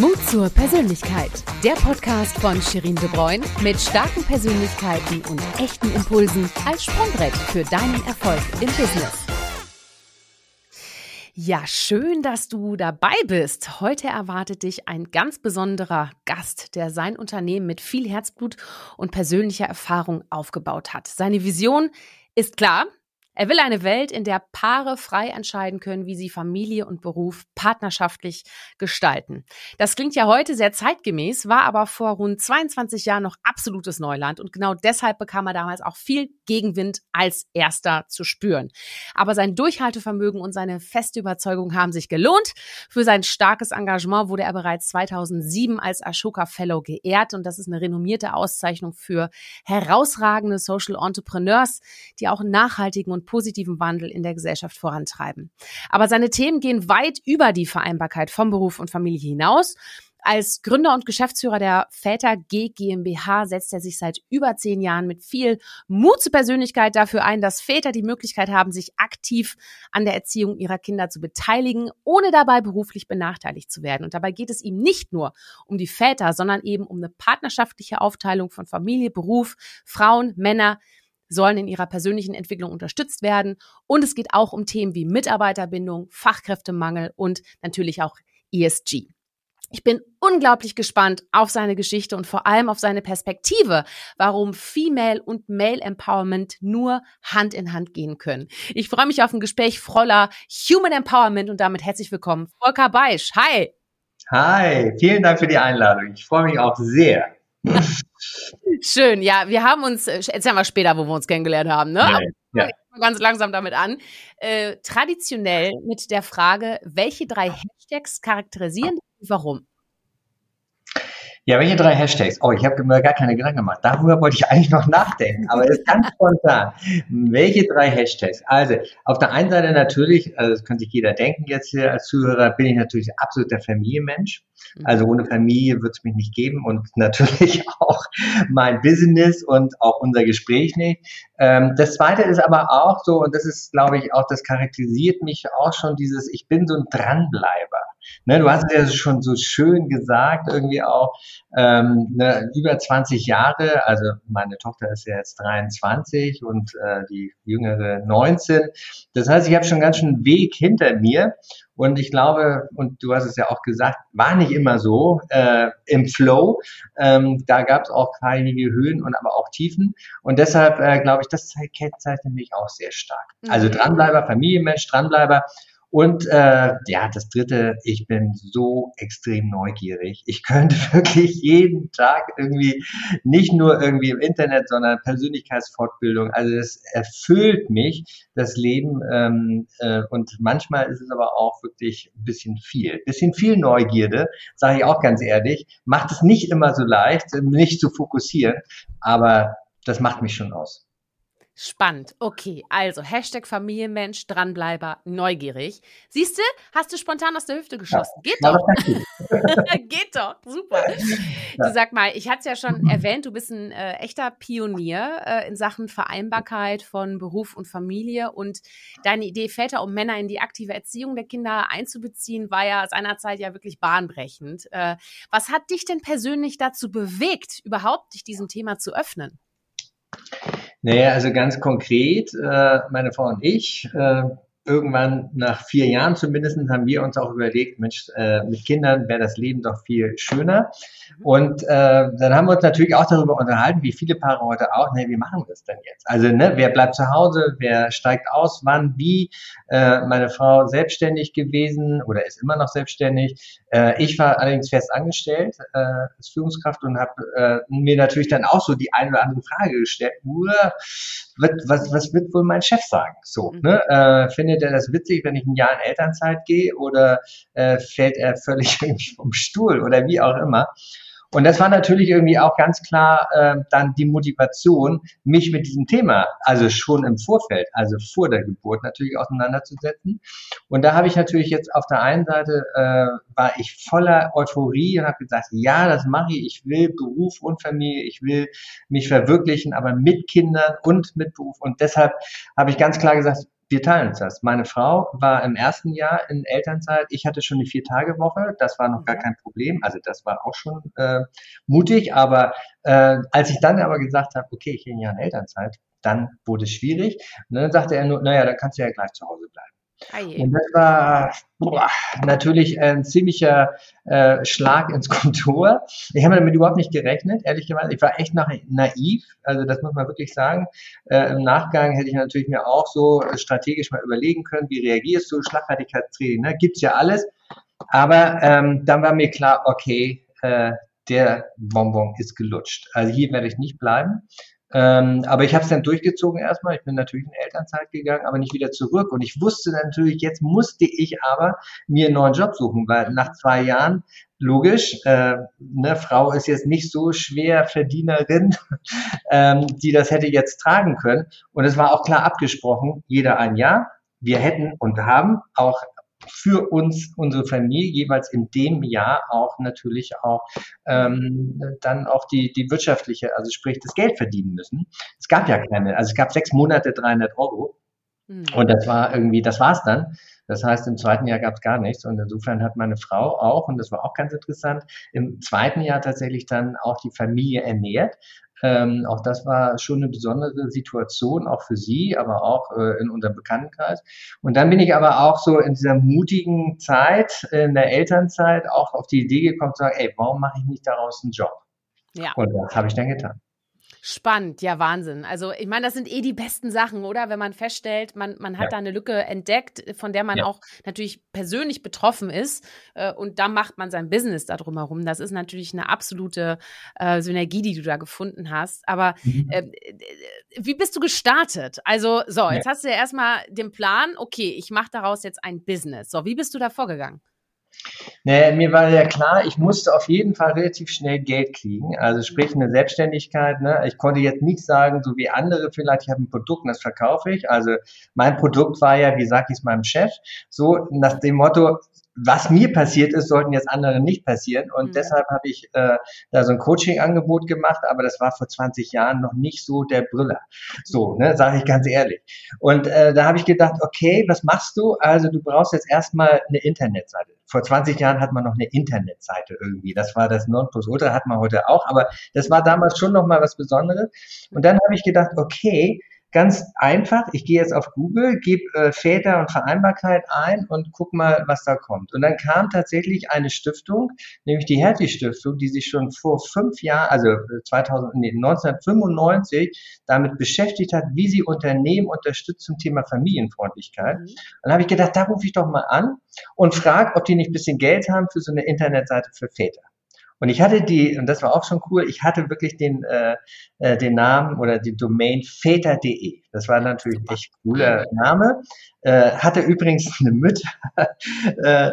Mut zur Persönlichkeit. Der Podcast von Shirin De Bruyne mit starken Persönlichkeiten und echten Impulsen als Sprungbrett für deinen Erfolg im Business. Ja, schön, dass du dabei bist. Heute erwartet dich ein ganz besonderer Gast, der sein Unternehmen mit viel Herzblut und persönlicher Erfahrung aufgebaut hat. Seine Vision ist klar, er will eine Welt, in der Paare frei entscheiden können, wie sie Familie und Beruf partnerschaftlich gestalten. Das klingt ja heute sehr zeitgemäß, war aber vor rund 22 Jahren noch absolutes Neuland und genau deshalb bekam er damals auch viel Gegenwind als erster zu spüren. Aber sein Durchhaltevermögen und seine feste Überzeugung haben sich gelohnt. Für sein starkes Engagement wurde er bereits 2007 als Ashoka Fellow geehrt und das ist eine renommierte Auszeichnung für herausragende Social Entrepreneurs, die auch nachhaltigen und positiven Wandel in der Gesellschaft vorantreiben. Aber seine Themen gehen weit über die Vereinbarkeit von Beruf und Familie hinaus. Als Gründer und Geschäftsführer der Väter G GmbH setzt er sich seit über zehn Jahren mit viel Mut zur Persönlichkeit dafür ein, dass Väter die Möglichkeit haben, sich aktiv an der Erziehung ihrer Kinder zu beteiligen, ohne dabei beruflich benachteiligt zu werden. Und dabei geht es ihm nicht nur um die Väter, sondern eben um eine partnerschaftliche Aufteilung von Familie, Beruf, Frauen, Männer, sollen in ihrer persönlichen Entwicklung unterstützt werden. Und es geht auch um Themen wie Mitarbeiterbindung, Fachkräftemangel und natürlich auch ESG. Ich bin unglaublich gespannt auf seine Geschichte und vor allem auf seine Perspektive, warum Female und Male Empowerment nur Hand in Hand gehen können. Ich freue mich auf ein Gespräch voller Human Empowerment und damit herzlich willkommen, Volker Beisch. Hi. Hi, vielen Dank für die Einladung. Ich freue mich auch sehr. Schön, ja, wir haben uns, äh, erzählen wir später, wo wir uns kennengelernt haben, ne? Ja, ja. Ganz langsam damit an. Äh, traditionell mit der Frage, welche drei Hashtags charakterisieren und warum? Ja, welche drei Hashtags? Oh, ich habe mir gar keine Gedanken gemacht. Darüber wollte ich eigentlich noch nachdenken, aber es ist ganz spontan. Welche drei Hashtags? Also, auf der einen Seite natürlich, also das könnte sich jeder denken jetzt hier als Zuhörer, bin ich natürlich absolut der Familienmensch. Mhm. Also ohne Familie wird es mich nicht geben und natürlich auch mein Business und auch unser Gespräch nicht. Ähm, das zweite ist aber auch so, und das ist, glaube ich, auch, das charakterisiert mich auch schon dieses, ich bin so ein Dranbleiber. Ne, du hast es ja schon so schön gesagt, irgendwie auch ähm, ne, über 20 Jahre, also meine Tochter ist ja jetzt 23 und äh, die jüngere 19. Das heißt, ich habe schon ganz schön Weg hinter mir und ich glaube, und du hast es ja auch gesagt, war nicht immer so äh, im Flow. Ähm, da gab es auch einige Höhen und aber auch Tiefen. Und deshalb äh, glaube ich, das kennzeichnet mich auch sehr stark. Also mhm. Dranbleiber, Familienmensch, Dranbleiber. Und äh, ja, das Dritte, ich bin so extrem neugierig. Ich könnte wirklich jeden Tag irgendwie nicht nur irgendwie im Internet, sondern Persönlichkeitsfortbildung. Also es erfüllt mich das Leben ähm, äh, und manchmal ist es aber auch wirklich ein bisschen viel, ein bisschen viel Neugierde, sage ich auch ganz ehrlich. Macht es nicht immer so leicht, nicht zu fokussieren, aber das macht mich schon aus. Spannend. Okay, also Hashtag Familienmensch, Dranbleiber, neugierig. Siehst du, hast du spontan aus der Hüfte geschossen. Ja, Geht doch. Geht doch, super. Du sag mal, ich hatte es ja schon erwähnt, du bist ein äh, echter Pionier äh, in Sachen Vereinbarkeit von Beruf und Familie und deine Idee, Väter und Männer in die aktive Erziehung der Kinder einzubeziehen, war ja seinerzeit ja wirklich bahnbrechend. Äh, was hat dich denn persönlich dazu bewegt, überhaupt dich diesem Thema zu öffnen? Naja, also ganz konkret, äh, meine Frau und ich, äh, irgendwann nach vier Jahren zumindest haben wir uns auch überlegt, Mensch, äh, mit Kindern wäre das Leben doch viel schöner. Mhm. Und äh, dann haben wir uns natürlich auch darüber unterhalten, wie viele Paare heute auch, ne, wie machen wir das denn jetzt? Also, ne, wer bleibt zu Hause, wer steigt aus, wann, wie? Äh, meine Frau selbstständig gewesen oder ist immer noch selbstständig. Äh, ich war allerdings fest angestellt äh, als Führungskraft und habe äh, mir natürlich dann auch so die eine oder andere Frage gestellt. Was, was wird wohl mein Chef sagen? So, mhm. ne? Äh, findet er das witzig, wenn ich ein Jahr in Elternzeit gehe oder äh, fällt er völlig vom Stuhl oder wie auch immer? Und das war natürlich irgendwie auch ganz klar äh, dann die Motivation, mich mit diesem Thema, also schon im Vorfeld, also vor der Geburt natürlich auseinanderzusetzen. Und da habe ich natürlich jetzt auf der einen Seite äh, war ich voller Euphorie und habe gesagt, ja, das mache ich. Ich will Beruf und Familie, ich will mich verwirklichen, aber mit Kindern und mit Beruf. Und deshalb habe ich ganz klar gesagt, wir teilen uns das. Meine Frau war im ersten Jahr in Elternzeit. Ich hatte schon eine Vier-Tage-Woche. Das war noch gar kein Problem. Also das war auch schon äh, mutig. Aber äh, als ich dann aber gesagt habe, okay, ich bin ja in Elternzeit, dann wurde es schwierig. Und dann sagte er nur, naja, dann kannst du ja gleich zu Hause bleiben. Und das war boah, natürlich ein ziemlicher äh, Schlag ins Kontor. Ich habe damit überhaupt nicht gerechnet, ehrlich gesagt. Ich war echt naiv, also das muss man wirklich sagen. Äh, Im Nachgang hätte ich natürlich mir auch so strategisch mal überlegen können, wie reagierst du, Schlagfertigkeitstraining, ne? gibt's ja alles. Aber ähm, dann war mir klar, okay, äh, der Bonbon ist gelutscht. Also hier werde ich nicht bleiben. Ähm, aber ich habe es dann durchgezogen erstmal. Ich bin natürlich in Elternzeit gegangen, aber nicht wieder zurück. Und ich wusste natürlich, jetzt musste ich aber mir einen neuen Job suchen, weil nach zwei Jahren, logisch, äh, ne, Frau ist jetzt nicht so schwer Verdienerin, ähm, die das hätte jetzt tragen können. Und es war auch klar abgesprochen, jeder ein Jahr. Wir hätten und haben auch für uns, unsere Familie jeweils in dem Jahr auch natürlich auch ähm, dann auch die, die wirtschaftliche, also sprich das Geld verdienen müssen. Es gab ja keine, also es gab sechs Monate 300 Euro mhm. und das war irgendwie, das war's dann. Das heißt, im zweiten Jahr gab es gar nichts und insofern hat meine Frau auch, und das war auch ganz interessant, im zweiten Jahr tatsächlich dann auch die Familie ernährt. Ähm, auch das war schon eine besondere Situation, auch für sie, aber auch äh, in unserem Bekanntenkreis. Und dann bin ich aber auch so in dieser mutigen Zeit, in der Elternzeit, auch auf die Idee gekommen zu sagen, ey, warum mache ich nicht daraus einen Job? Ja. Und das habe ich dann getan. Spannend, ja, Wahnsinn. Also, ich meine, das sind eh die besten Sachen, oder? Wenn man feststellt, man, man hat ja. da eine Lücke entdeckt, von der man ja. auch natürlich persönlich betroffen ist. Äh, und da macht man sein Business da drumherum. Das ist natürlich eine absolute äh, Synergie, die du da gefunden hast. Aber mhm. äh, wie bist du gestartet? Also, so, jetzt ja. hast du ja erstmal den Plan, okay, ich mache daraus jetzt ein Business. So, wie bist du da vorgegangen? Nee, mir war ja klar, ich musste auf jeden Fall relativ schnell Geld kriegen. Also sprich eine Selbstständigkeit. Ne? Ich konnte jetzt nicht sagen, so wie andere vielleicht, ich habe ein Produkt und das verkaufe ich. Also mein Produkt war ja, wie sage ich es meinem Chef, so nach dem Motto, was mir passiert ist, sollten jetzt anderen nicht passieren. Und mhm. deshalb habe ich äh, da so ein Coaching-Angebot gemacht, aber das war vor 20 Jahren noch nicht so der Brüller. So, ne, sage ich ganz ehrlich. Und äh, da habe ich gedacht, okay, was machst du? Also du brauchst jetzt erstmal eine Internetseite. Vor 20 Jahren hat man noch eine Internetseite irgendwie. Das war das Nonplusultra, hat man heute auch, aber das war damals schon noch mal was Besonderes. Und dann habe ich gedacht, okay, Ganz einfach, ich gehe jetzt auf Google, gebe äh, Väter und Vereinbarkeit ein und guck mal, was da kommt. Und dann kam tatsächlich eine Stiftung, nämlich die Hertie Stiftung, die sich schon vor fünf Jahren, also 2000, äh, nee, 1995 damit beschäftigt hat, wie sie Unternehmen unterstützt zum Thema Familienfreundlichkeit. Mhm. Dann habe ich gedacht, da rufe ich doch mal an und frage, ob die nicht ein bisschen Geld haben für so eine Internetseite für Väter. Und ich hatte die, und das war auch schon cool, ich hatte wirklich den, äh, äh, den Namen oder die Domain väter.de. Das war natürlich ein echt cooler Name. Äh, hatte übrigens eine Mütter, äh,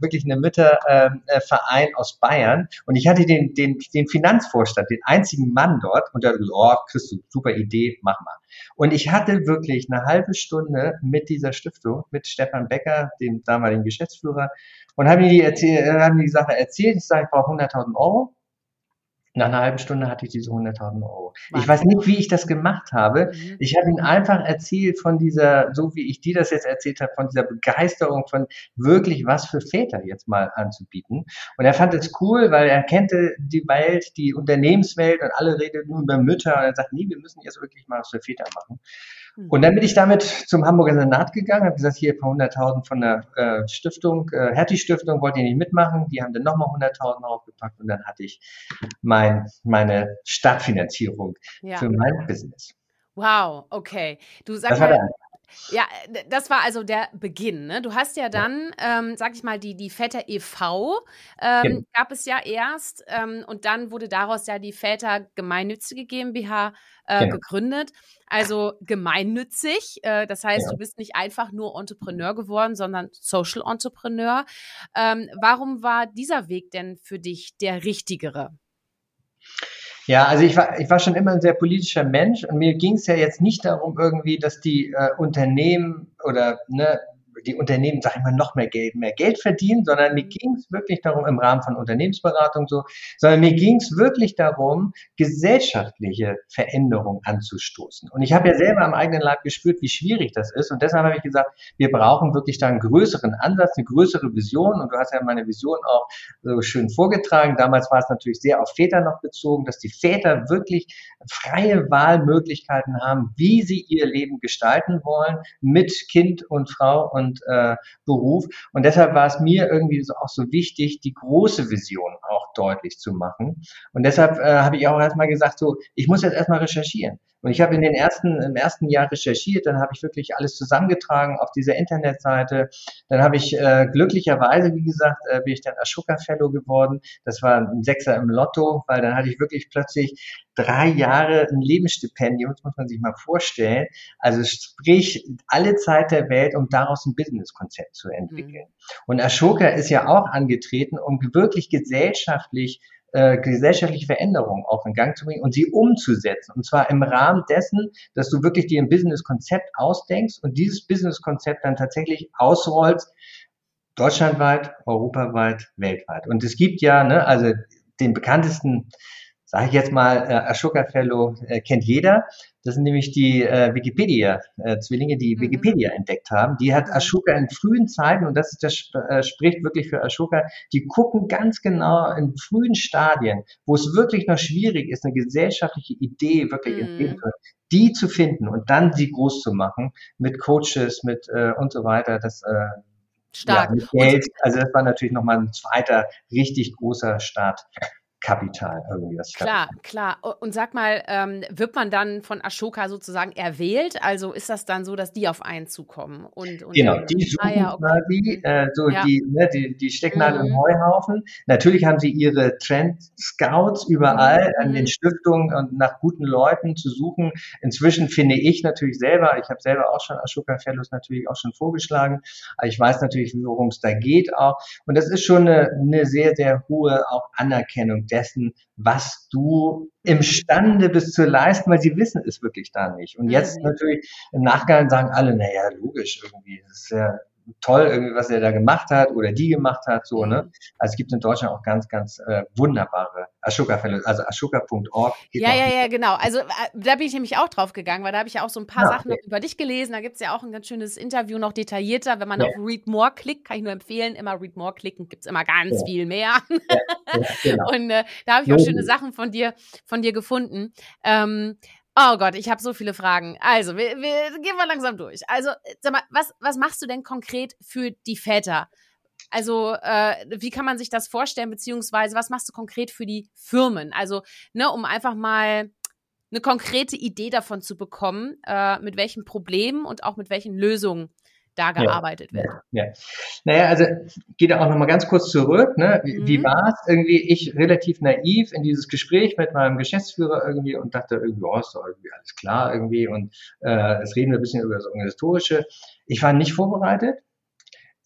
wirklich eine Mütterverein äh, aus Bayern. Und ich hatte den, den, den Finanzvorstand, den einzigen Mann dort. Und der oh, Christus, super Idee, mach mal. Und ich hatte wirklich eine halbe Stunde mit dieser Stiftung, mit Stefan Becker, dem damaligen Geschäftsführer, und habe mir die, erzähl, äh, haben die Sache erzählt. Ich sage, ich brauche 100.000 Euro. Nach einer halben Stunde hatte ich diese 100.000 Euro. Wahnsinn. Ich weiß nicht, wie ich das gemacht habe. Mhm. Ich habe ihn einfach erzählt von dieser, so wie ich dir das jetzt erzählt habe, von dieser Begeisterung von wirklich was für Väter jetzt mal anzubieten. Und er fand es cool, weil er kannte die Welt, die Unternehmenswelt und alle reden nur über Mütter. Und er sagt, nee, wir müssen jetzt wirklich mal was für Väter machen. Und dann bin ich damit zum Hamburger Senat gegangen, habe gesagt, hier ein paar hunderttausend von der äh, Stiftung, äh, Hertie-Stiftung, wollte ich nicht mitmachen. Die haben dann nochmal hunderttausend aufgepackt und dann hatte ich mein, meine Stadtfinanzierung ja. für mein Business. Wow, okay. Du sagst ja, das war also der Beginn. Ne? Du hast ja dann, ähm, sag ich mal, die, die Väter e.V. Ähm, genau. gab es ja erst ähm, und dann wurde daraus ja die Väter Gemeinnützige GmbH äh, genau. gegründet. Also gemeinnützig. Äh, das heißt, genau. du bist nicht einfach nur Entrepreneur geworden, sondern Social Entrepreneur. Ähm, warum war dieser Weg denn für dich der richtigere? Ja, also ich war, ich war schon immer ein sehr politischer Mensch und mir ging es ja jetzt nicht darum irgendwie, dass die äh, Unternehmen oder ne, die Unternehmen, sag ich mal, noch mehr Geld, mehr Geld verdienen, sondern mir ging es wirklich darum, im Rahmen von Unternehmensberatung so, sondern mir ging es wirklich darum, gesellschaftliche Veränderungen anzustoßen. Und ich habe ja selber am eigenen Leib gespürt, wie schwierig das ist. Und deshalb habe ich gesagt, wir brauchen wirklich da einen größeren Ansatz, eine größere Vision. Und du hast ja meine Vision auch so schön vorgetragen. Damals war es natürlich sehr auf Väter noch bezogen, dass die Väter wirklich freie Wahlmöglichkeiten haben, wie sie ihr Leben gestalten wollen mit Kind und Frau und äh, Beruf. Und deshalb war es mir irgendwie so, auch so wichtig, die große Vision auch deutlich zu machen. Und deshalb äh, habe ich auch erstmal gesagt, so, ich muss jetzt erstmal recherchieren. Und ich habe in den ersten, im ersten Jahr recherchiert, dann habe ich wirklich alles zusammengetragen auf dieser Internetseite. Dann habe ich äh, glücklicherweise, wie gesagt, äh, bin ich dann Ashoka Fellow geworden. Das war ein Sechser im Lotto, weil dann hatte ich wirklich plötzlich drei Jahre ein Lebensstipendium, das muss man sich mal vorstellen. Also sprich, alle Zeit der Welt, um daraus ein Businesskonzept zu entwickeln. Mhm. Und Ashoka ist ja auch angetreten, um wirklich gesellschaftlich äh, gesellschaftliche Veränderungen auch in Gang zu bringen und sie umzusetzen. Und zwar im Rahmen dessen, dass du wirklich dir ein Business-Konzept ausdenkst und dieses Business-Konzept dann tatsächlich ausrollst, deutschlandweit, europaweit, weltweit. Und es gibt ja, ne, also den bekanntesten sage ich jetzt mal, äh, Ashoka Fellow äh, kennt jeder. Das sind nämlich die äh, Wikipedia-Zwillinge, äh, die mhm. Wikipedia entdeckt haben. Die hat mhm. Ashoka in frühen Zeiten, und das, ist das äh, spricht wirklich für Ashoka, die gucken ganz genau in frühen Stadien, wo es wirklich noch schwierig ist, eine gesellschaftliche Idee wirklich mhm. entgegen die zu finden und dann sie groß zu machen mit Coaches, mit äh, und so weiter. Das äh, Stark. Ja, mit Geld. Also das war natürlich nochmal ein zweiter richtig großer Start. Kapital irgendwie. Das klar, Kapital. klar. Und sag mal, ähm, wird man dann von Ashoka sozusagen erwählt? Also ist das dann so, dass die auf einen zukommen? Und, und genau, die suchen ah, ja, okay. quasi äh, so ja. die, ne, die, die Stecknadel mhm. im Heuhaufen. Natürlich haben sie ihre Trend-Scouts überall mhm. an den Stiftungen und nach guten Leuten zu suchen. Inzwischen finde ich natürlich selber, ich habe selber auch schon Ashoka Fellows natürlich auch schon vorgeschlagen, aber ich weiß natürlich, worum es da geht auch. Und das ist schon eine, eine sehr, sehr hohe auch Anerkennung dessen, was du imstande bist zu leisten, weil sie wissen es wirklich da nicht. Und jetzt mhm. natürlich im Nachgang sagen alle, naja, logisch irgendwie, das ist ja toll, irgendwie, was er da gemacht hat oder die gemacht hat, so, ne? Mhm. Also es gibt in Deutschland auch ganz, ganz äh, wunderbare Ashoka-Fälle, also ashoka.org. Ja, ja, ja, genau. Also äh, da bin ich nämlich auch drauf gegangen, weil da habe ich ja auch so ein paar ja, Sachen okay. über dich gelesen. Da gibt es ja auch ein ganz schönes Interview, noch detaillierter. Wenn man ja. auf Read More klickt, kann ich nur empfehlen, immer Read More klicken, gibt es immer ganz ja. viel mehr. genau. Und äh, da habe ich auch schöne Sachen von dir, von dir gefunden. Ähm, Oh Gott, ich habe so viele Fragen. Also, wir, wir gehen mal langsam durch. Also, sag mal, was, was machst du denn konkret für die Väter? Also, äh, wie kann man sich das vorstellen, beziehungsweise was machst du konkret für die Firmen? Also, ne, um einfach mal eine konkrete Idee davon zu bekommen, äh, mit welchen Problemen und auch mit welchen Lösungen da gearbeitet ja, wird. Ja, ja. Naja, also geht auch nochmal ganz kurz zurück. Ne? Wie, mhm. wie war es irgendwie? Ich relativ naiv in dieses Gespräch mit meinem Geschäftsführer irgendwie und dachte irgendwie, oh, ist doch irgendwie alles klar irgendwie und äh, es reden wir ein bisschen über das Organisatorische. Ich war nicht vorbereitet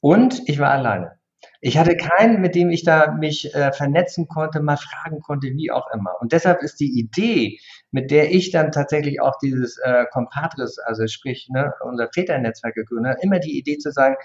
und ich war alleine. Ich hatte keinen, mit dem ich da mich äh, vernetzen konnte, mal fragen konnte, wie auch immer. Und deshalb ist die Idee, mit der ich dann tatsächlich auch dieses äh, Compadres, also sprich ne, unser Väternetzwerk gegründet, immer die Idee zu sagen,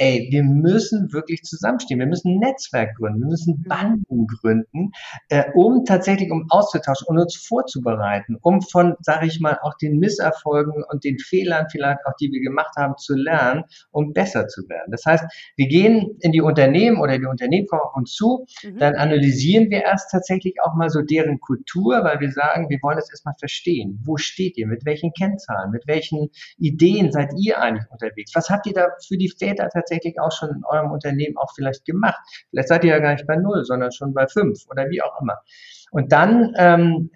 ey, wir müssen wirklich zusammenstehen, wir müssen ein Netzwerk gründen, wir müssen mhm. Banden gründen, äh, um tatsächlich um auszutauschen und uns vorzubereiten, um von, sage ich mal, auch den Misserfolgen und den Fehlern vielleicht auch, die wir gemacht haben, zu lernen, um besser zu werden. Das heißt, wir gehen in die Unternehmen oder die Unternehmen kommen auf uns zu, mhm. dann analysieren wir erst tatsächlich auch mal so deren Kultur, weil wir sagen, wir wollen das erstmal verstehen. Wo steht ihr? Mit welchen Kennzahlen? Mit welchen Ideen seid ihr eigentlich unterwegs? Was habt ihr da für die Väter tatsächlich auch schon in eurem Unternehmen auch vielleicht gemacht. Vielleicht seid ihr ja gar nicht bei null, sondern schon bei fünf oder wie auch immer. Und dann ähm,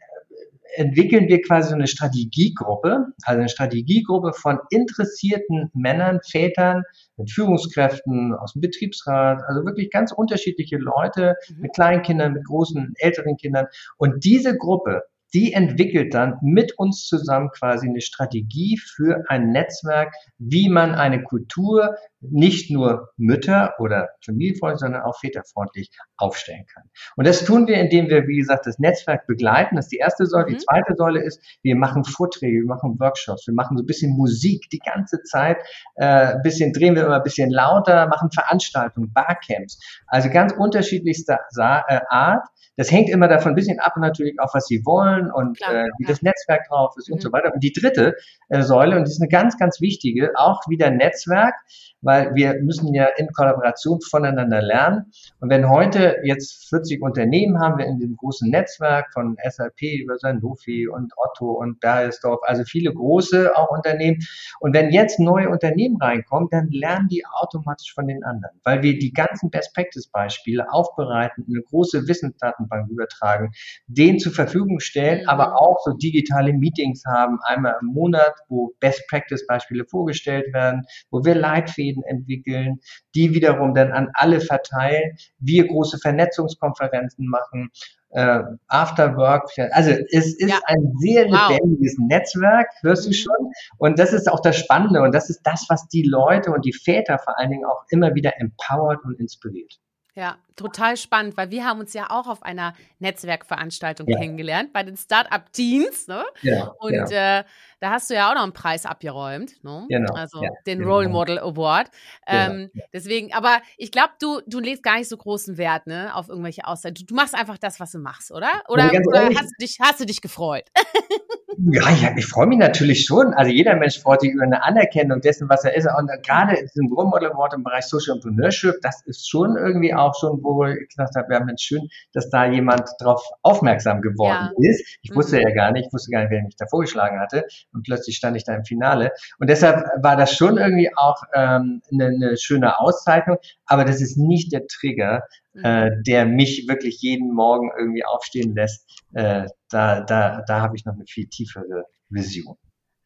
entwickeln wir quasi so eine Strategiegruppe, also eine Strategiegruppe von interessierten Männern, Vätern, mit Führungskräften aus dem Betriebsrat, also wirklich ganz unterschiedliche Leute mhm. mit kleinen Kindern, mit großen, älteren Kindern. Und diese Gruppe die entwickelt dann mit uns zusammen quasi eine Strategie für ein Netzwerk, wie man eine Kultur nicht nur Mütter oder familienfreundlich, sondern auch väterfreundlich aufstellen kann. Und das tun wir, indem wir, wie gesagt, das Netzwerk begleiten. Das ist die erste Säule. Mhm. Die zweite Säule ist, wir machen Vorträge, wir machen Workshops, wir machen so ein bisschen Musik die ganze Zeit, äh, ein bisschen drehen wir immer ein bisschen lauter, machen Veranstaltungen, Barcamps. Also ganz unterschiedlichster äh, Art. Das hängt immer davon ein bisschen ab, natürlich auch, was sie wollen und Klar, äh, wie ja. das Netzwerk drauf ist mhm. und so weiter. Und die dritte äh, Säule, und die ist eine ganz, ganz wichtige, auch wieder Netzwerk, weil wir müssen ja in Kollaboration voneinander lernen. Und wenn heute jetzt 40 Unternehmen haben wir in dem großen Netzwerk von SAP über Sanofi und Otto und Beiersdorf, also viele große auch Unternehmen. Und wenn jetzt neue Unternehmen reinkommen, dann lernen die automatisch von den anderen, weil wir die ganzen Best Practice Beispiele aufbereiten, eine große Wissensdatenbank übertragen, denen zur Verfügung stellen, mhm. aber auch so digitale Meetings haben, einmal im Monat, wo Best Practice Beispiele vorgestellt werden, wo wir Leitfäden entwickeln, die wiederum dann an alle verteilen, wir große Vernetzungskonferenzen machen, äh, After Work. Also es ist ja. ein sehr lebendiges wow. Netzwerk, hörst du mhm. schon. Und das ist auch das Spannende und das ist das, was die Leute und die Väter vor allen Dingen auch immer wieder empowert und inspiriert. Ja, total spannend, weil wir haben uns ja auch auf einer Netzwerkveranstaltung ja. kennengelernt bei den Startup Teens. Ne? Ja, und ja. Äh, da hast du ja auch noch einen Preis abgeräumt, ne? genau, also ja, den genau. Role Model Award. Genau, ähm. Deswegen, aber ich glaube, du, du legst gar nicht so großen Wert ne, auf irgendwelche Aussagen. Du, du machst einfach das, was du machst, oder? Oder, oder hast, du dich, hast du dich gefreut? Ja, ja ich freue mich natürlich schon. Also jeder Mensch freut sich über eine Anerkennung dessen, was er ist. Und gerade im Role Model Award im Bereich Social Entrepreneurship, das ist schon irgendwie auch schon, wo ich gesagt habe, ja Mensch, schön, dass da jemand drauf aufmerksam geworden ja. ist. Ich wusste mhm. ja gar nicht, ich wusste gar nicht, wer mich da vorgeschlagen hatte. Und plötzlich stand ich da im Finale. Und deshalb war das schon irgendwie auch ähm, eine, eine schöne Auszeichnung. Aber das ist nicht der Trigger, äh, mhm. der mich wirklich jeden Morgen irgendwie aufstehen lässt. Äh, da da, da habe ich noch eine viel tiefere Vision.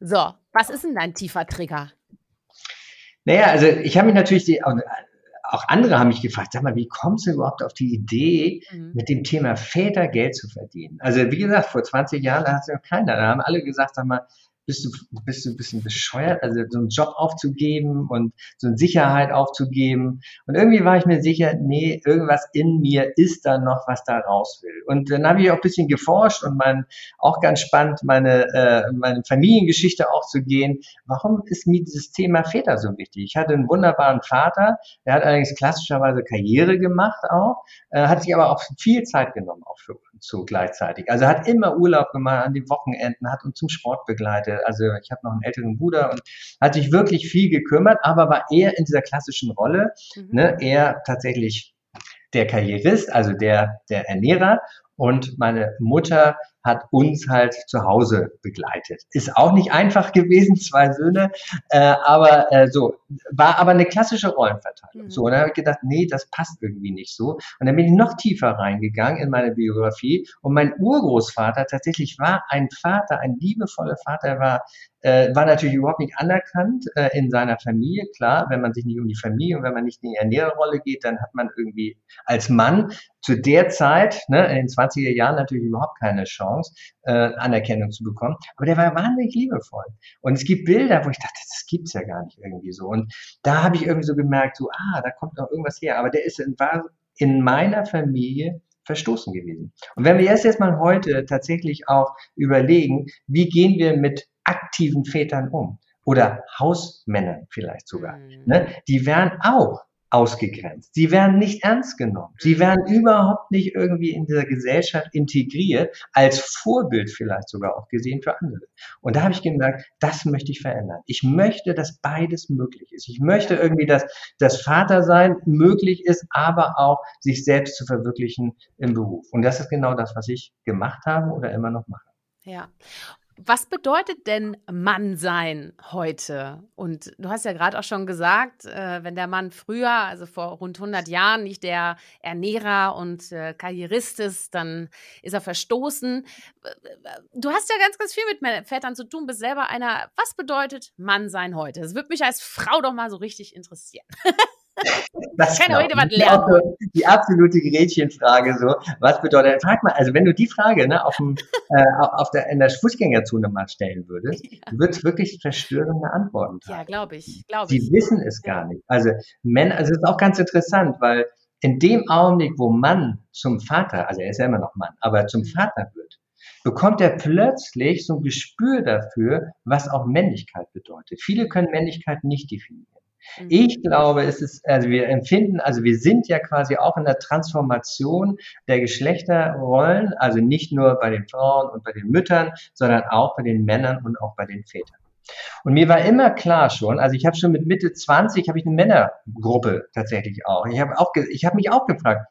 So, was ist denn dein tiefer Trigger? Naja, also ich habe mich natürlich, die, auch andere haben mich gefragt, sag mal, wie kommst du überhaupt auf die Idee, mhm. mit dem Thema Väter Geld zu verdienen? Also wie gesagt, vor 20 Jahren, da hat es ja keiner, da haben alle gesagt, sag mal, bist du, bist du ein bisschen bescheuert, also so einen Job aufzugeben und so eine Sicherheit aufzugeben. Und irgendwie war ich mir sicher, nee, irgendwas in mir ist da noch, was da raus will. Und dann habe ich auch ein bisschen geforscht und mein, auch ganz spannend, meine, äh, meine Familiengeschichte auch zu gehen. Warum ist mir dieses Thema Väter so wichtig? Ich hatte einen wunderbaren Vater, der hat allerdings klassischerweise Karriere gemacht auch, äh, hat sich aber auch viel Zeit genommen, auch für uns so gleichzeitig. Also hat immer Urlaub gemacht an den Wochenenden, hat uns zum Sport begleitet, also ich habe noch einen älteren Bruder und hat sich wirklich viel gekümmert, aber war eher in dieser klassischen Rolle, mhm. ne, eher tatsächlich der Karrierist, also der, der Ernährer und meine Mutter hat uns halt zu Hause begleitet. Ist auch nicht einfach gewesen, zwei Söhne, äh, aber äh, so, war aber eine klassische Rollenverteilung. Mhm. So, und dann habe ich gedacht, nee, das passt irgendwie nicht so. Und dann bin ich noch tiefer reingegangen in meine Biografie und mein Urgroßvater tatsächlich war ein Vater, ein liebevoller Vater, war äh, war natürlich überhaupt nicht anerkannt äh, in seiner Familie. Klar, wenn man sich nicht um die Familie und wenn man nicht in die Ernährerrolle geht, dann hat man irgendwie als Mann zu der Zeit, ne, in den 20er Jahren natürlich überhaupt keine Chance, äh, Anerkennung zu bekommen. Aber der war wahnsinnig liebevoll. Und es gibt Bilder, wo ich dachte, das gibt's ja gar nicht irgendwie so. Und da habe ich irgendwie so gemerkt, so, ah, da kommt noch irgendwas her. Aber der ist in, war in meiner Familie verstoßen gewesen. Und wenn wir jetzt jetzt mal heute tatsächlich auch überlegen, wie gehen wir mit aktiven Vätern um? Oder Hausmännern vielleicht sogar. Mhm. Ne? Die werden auch ausgegrenzt. Sie werden nicht ernst genommen. Sie mhm. werden überhaupt nicht irgendwie in dieser Gesellschaft integriert, als Vorbild vielleicht sogar auch gesehen für andere. Und da habe ich gemerkt, das möchte ich verändern. Ich möchte, dass beides möglich ist. Ich möchte irgendwie, dass das Vatersein möglich ist, aber auch sich selbst zu verwirklichen im Beruf. Und das ist genau das, was ich gemacht habe oder immer noch mache. Ja. Was bedeutet denn Mann sein heute? Und du hast ja gerade auch schon gesagt, äh, wenn der Mann früher, also vor rund 100 Jahren, nicht der Ernährer und äh, Karrierist ist, dann ist er verstoßen. Du hast ja ganz, ganz viel mit Vätern zu tun, bist selber einer. Was bedeutet Mann sein heute? Das würde mich als Frau doch mal so richtig interessieren. Das kann heute was lernen. Die absolute Gretchenfrage so. Was bedeutet, frag mal, also wenn du die Frage ne, auf, dem, äh, auf der, in der Fußgängerzone mal stellen würdest, ja. wird es wirklich verstörende Antworten haben. Ja, glaube ich, glaube ich. Die wissen es ja. gar nicht. Also Männer, also es ist auch ganz interessant, weil in dem Augenblick, wo Mann zum Vater, also er ist ja immer noch Mann, aber zum mhm. Vater wird, bekommt er plötzlich so ein Gespür dafür, was auch Männlichkeit bedeutet. Viele können Männlichkeit nicht definieren. Mhm. Ich glaube, es ist, also wir empfinden, also wir sind ja quasi auch in der Transformation der Geschlechterrollen, also nicht nur bei den Frauen und bei den Müttern, sondern auch bei den Männern und auch bei den Vätern. Und mir war immer klar schon, also ich habe schon mit Mitte 20 habe ich eine Männergruppe tatsächlich auch. Ich habe auch, ich habe mich auch gefragt,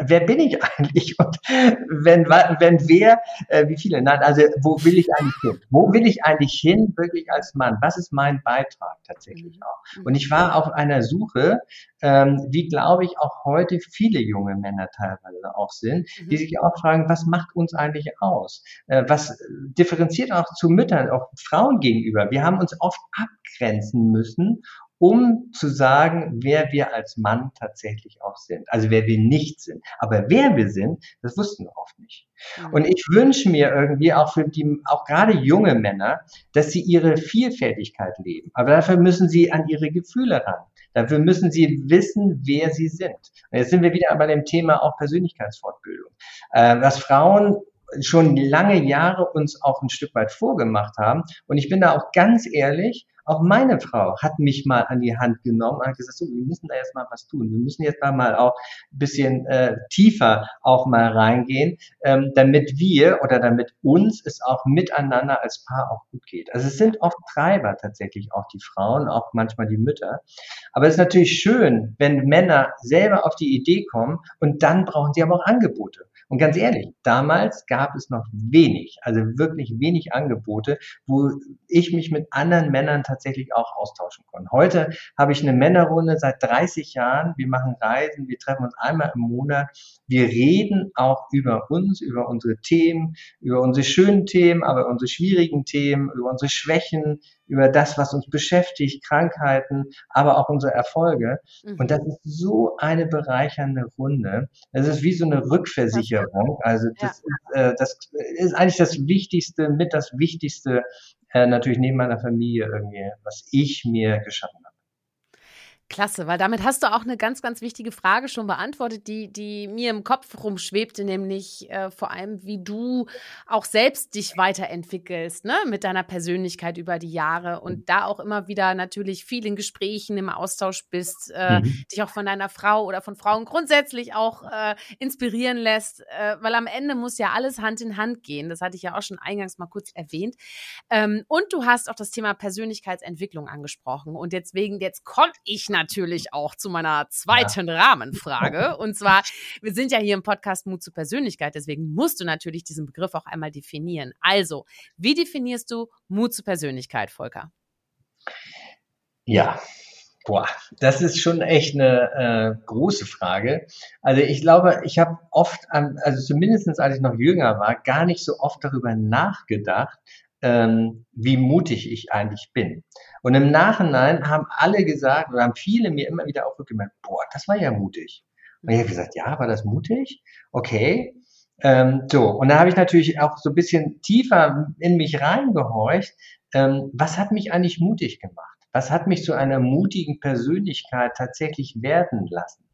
wer bin ich eigentlich? Und wenn, wenn wer, äh, wie viele? Nein, also wo will ich eigentlich hin? Wo will ich eigentlich hin, wirklich als Mann? Was ist mein Beitrag tatsächlich mhm. auch? Und ich war auf einer Suche, ähm, wie glaube ich auch heute viele junge Männer teilweise auch sind, die mhm. sich auch fragen, was macht uns eigentlich aus? Äh, was differenziert auch zu Müttern, auch Frauen gegenüber? Wir haben uns oft abgrenzen müssen um zu sagen, wer wir als Mann tatsächlich auch sind. Also wer wir nicht sind. Aber wer wir sind, das wussten wir oft nicht. Und ich wünsche mir irgendwie auch für die, auch gerade junge Männer, dass sie ihre Vielfältigkeit leben. Aber dafür müssen sie an ihre Gefühle ran. Dafür müssen sie wissen, wer sie sind. Und jetzt sind wir wieder bei dem Thema auch Persönlichkeitsfortbildung. Äh, was Frauen schon lange Jahre uns auch ein Stück weit vorgemacht haben. Und ich bin da auch ganz ehrlich, auch meine Frau hat mich mal an die Hand genommen und hat gesagt, so, wir müssen da jetzt mal was tun. Wir müssen jetzt mal auch ein bisschen äh, tiefer auch mal reingehen, ähm, damit wir oder damit uns es auch miteinander als Paar auch gut geht. Also es sind oft Treiber tatsächlich auch die Frauen, auch manchmal die Mütter. Aber es ist natürlich schön, wenn Männer selber auf die Idee kommen und dann brauchen sie aber auch Angebote. Und ganz ehrlich, damals gab es noch wenig, also wirklich wenig Angebote, wo ich mich mit anderen Männern tatsächlich auch austauschen konnte. Heute habe ich eine Männerrunde seit 30 Jahren. Wir machen Reisen, wir treffen uns einmal im Monat. Wir reden auch über uns, über unsere Themen, über unsere schönen Themen, aber unsere schwierigen Themen, über unsere Schwächen, über das, was uns beschäftigt, Krankheiten, aber auch unsere Erfolge. Mhm. Und das ist so eine bereichernde Runde. Es ist wie so eine Rückversicherung. Also das, ja. ist, äh, das ist eigentlich das Wichtigste, mit das Wichtigste, äh, natürlich neben meiner Familie irgendwie, was ich mir geschaffen habe. Klasse, weil damit hast du auch eine ganz, ganz wichtige Frage schon beantwortet, die, die mir im Kopf rumschwebte, nämlich äh, vor allem, wie du auch selbst dich weiterentwickelst, ne, mit deiner Persönlichkeit über die Jahre und da auch immer wieder natürlich viel in Gesprächen, im Austausch bist, äh, mhm. dich auch von deiner Frau oder von Frauen grundsätzlich auch äh, inspirieren lässt, äh, weil am Ende muss ja alles Hand in Hand gehen. Das hatte ich ja auch schon eingangs mal kurz erwähnt. Ähm, und du hast auch das Thema Persönlichkeitsentwicklung angesprochen und deswegen, jetzt konnte ich natürlich natürlich auch zu meiner zweiten ja. Rahmenfrage. Und zwar, wir sind ja hier im Podcast Mut zur Persönlichkeit, deswegen musst du natürlich diesen Begriff auch einmal definieren. Also, wie definierst du Mut zur Persönlichkeit, Volker? Ja, Boah, das ist schon echt eine äh, große Frage. Also ich glaube, ich habe oft, also zumindest als ich noch jünger war, gar nicht so oft darüber nachgedacht, ähm, wie mutig ich eigentlich bin. Und im Nachhinein haben alle gesagt, oder haben viele mir immer wieder auch gemerkt, boah, das war ja mutig. Und ich habe gesagt, ja, war das mutig? Okay. Ähm, so, und da habe ich natürlich auch so ein bisschen tiefer in mich reingehorcht. Ähm, was hat mich eigentlich mutig gemacht? Was hat mich zu einer mutigen Persönlichkeit tatsächlich werden lassen?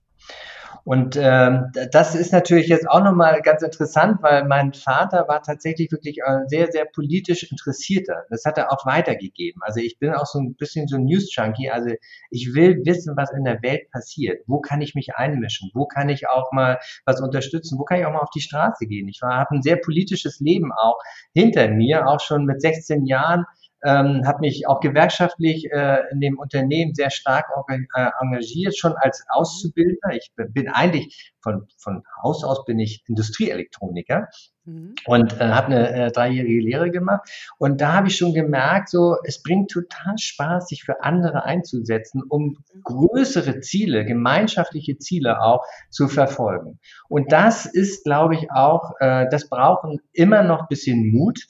Und ähm, das ist natürlich jetzt auch nochmal ganz interessant, weil mein Vater war tatsächlich wirklich ein sehr, sehr politisch Interessierter. Das hat er auch weitergegeben. Also ich bin auch so ein bisschen so ein News-Junkie. Also ich will wissen, was in der Welt passiert. Wo kann ich mich einmischen? Wo kann ich auch mal was unterstützen? Wo kann ich auch mal auf die Straße gehen? Ich habe ein sehr politisches Leben auch hinter mir, auch schon mit 16 Jahren ähm, habe mich auch gewerkschaftlich äh, in dem Unternehmen sehr stark äh, engagiert, schon als Auszubildender. Ich bin eigentlich von, von Haus aus bin ich Industrieelektroniker, Mhm. Und äh, habe eine äh, dreijährige Lehre gemacht. Und da habe ich schon gemerkt, so, es bringt total Spaß, sich für andere einzusetzen, um größere Ziele, gemeinschaftliche Ziele auch zu verfolgen. Und das ist, glaube ich, auch, äh, das brauchen immer noch ein bisschen Mut.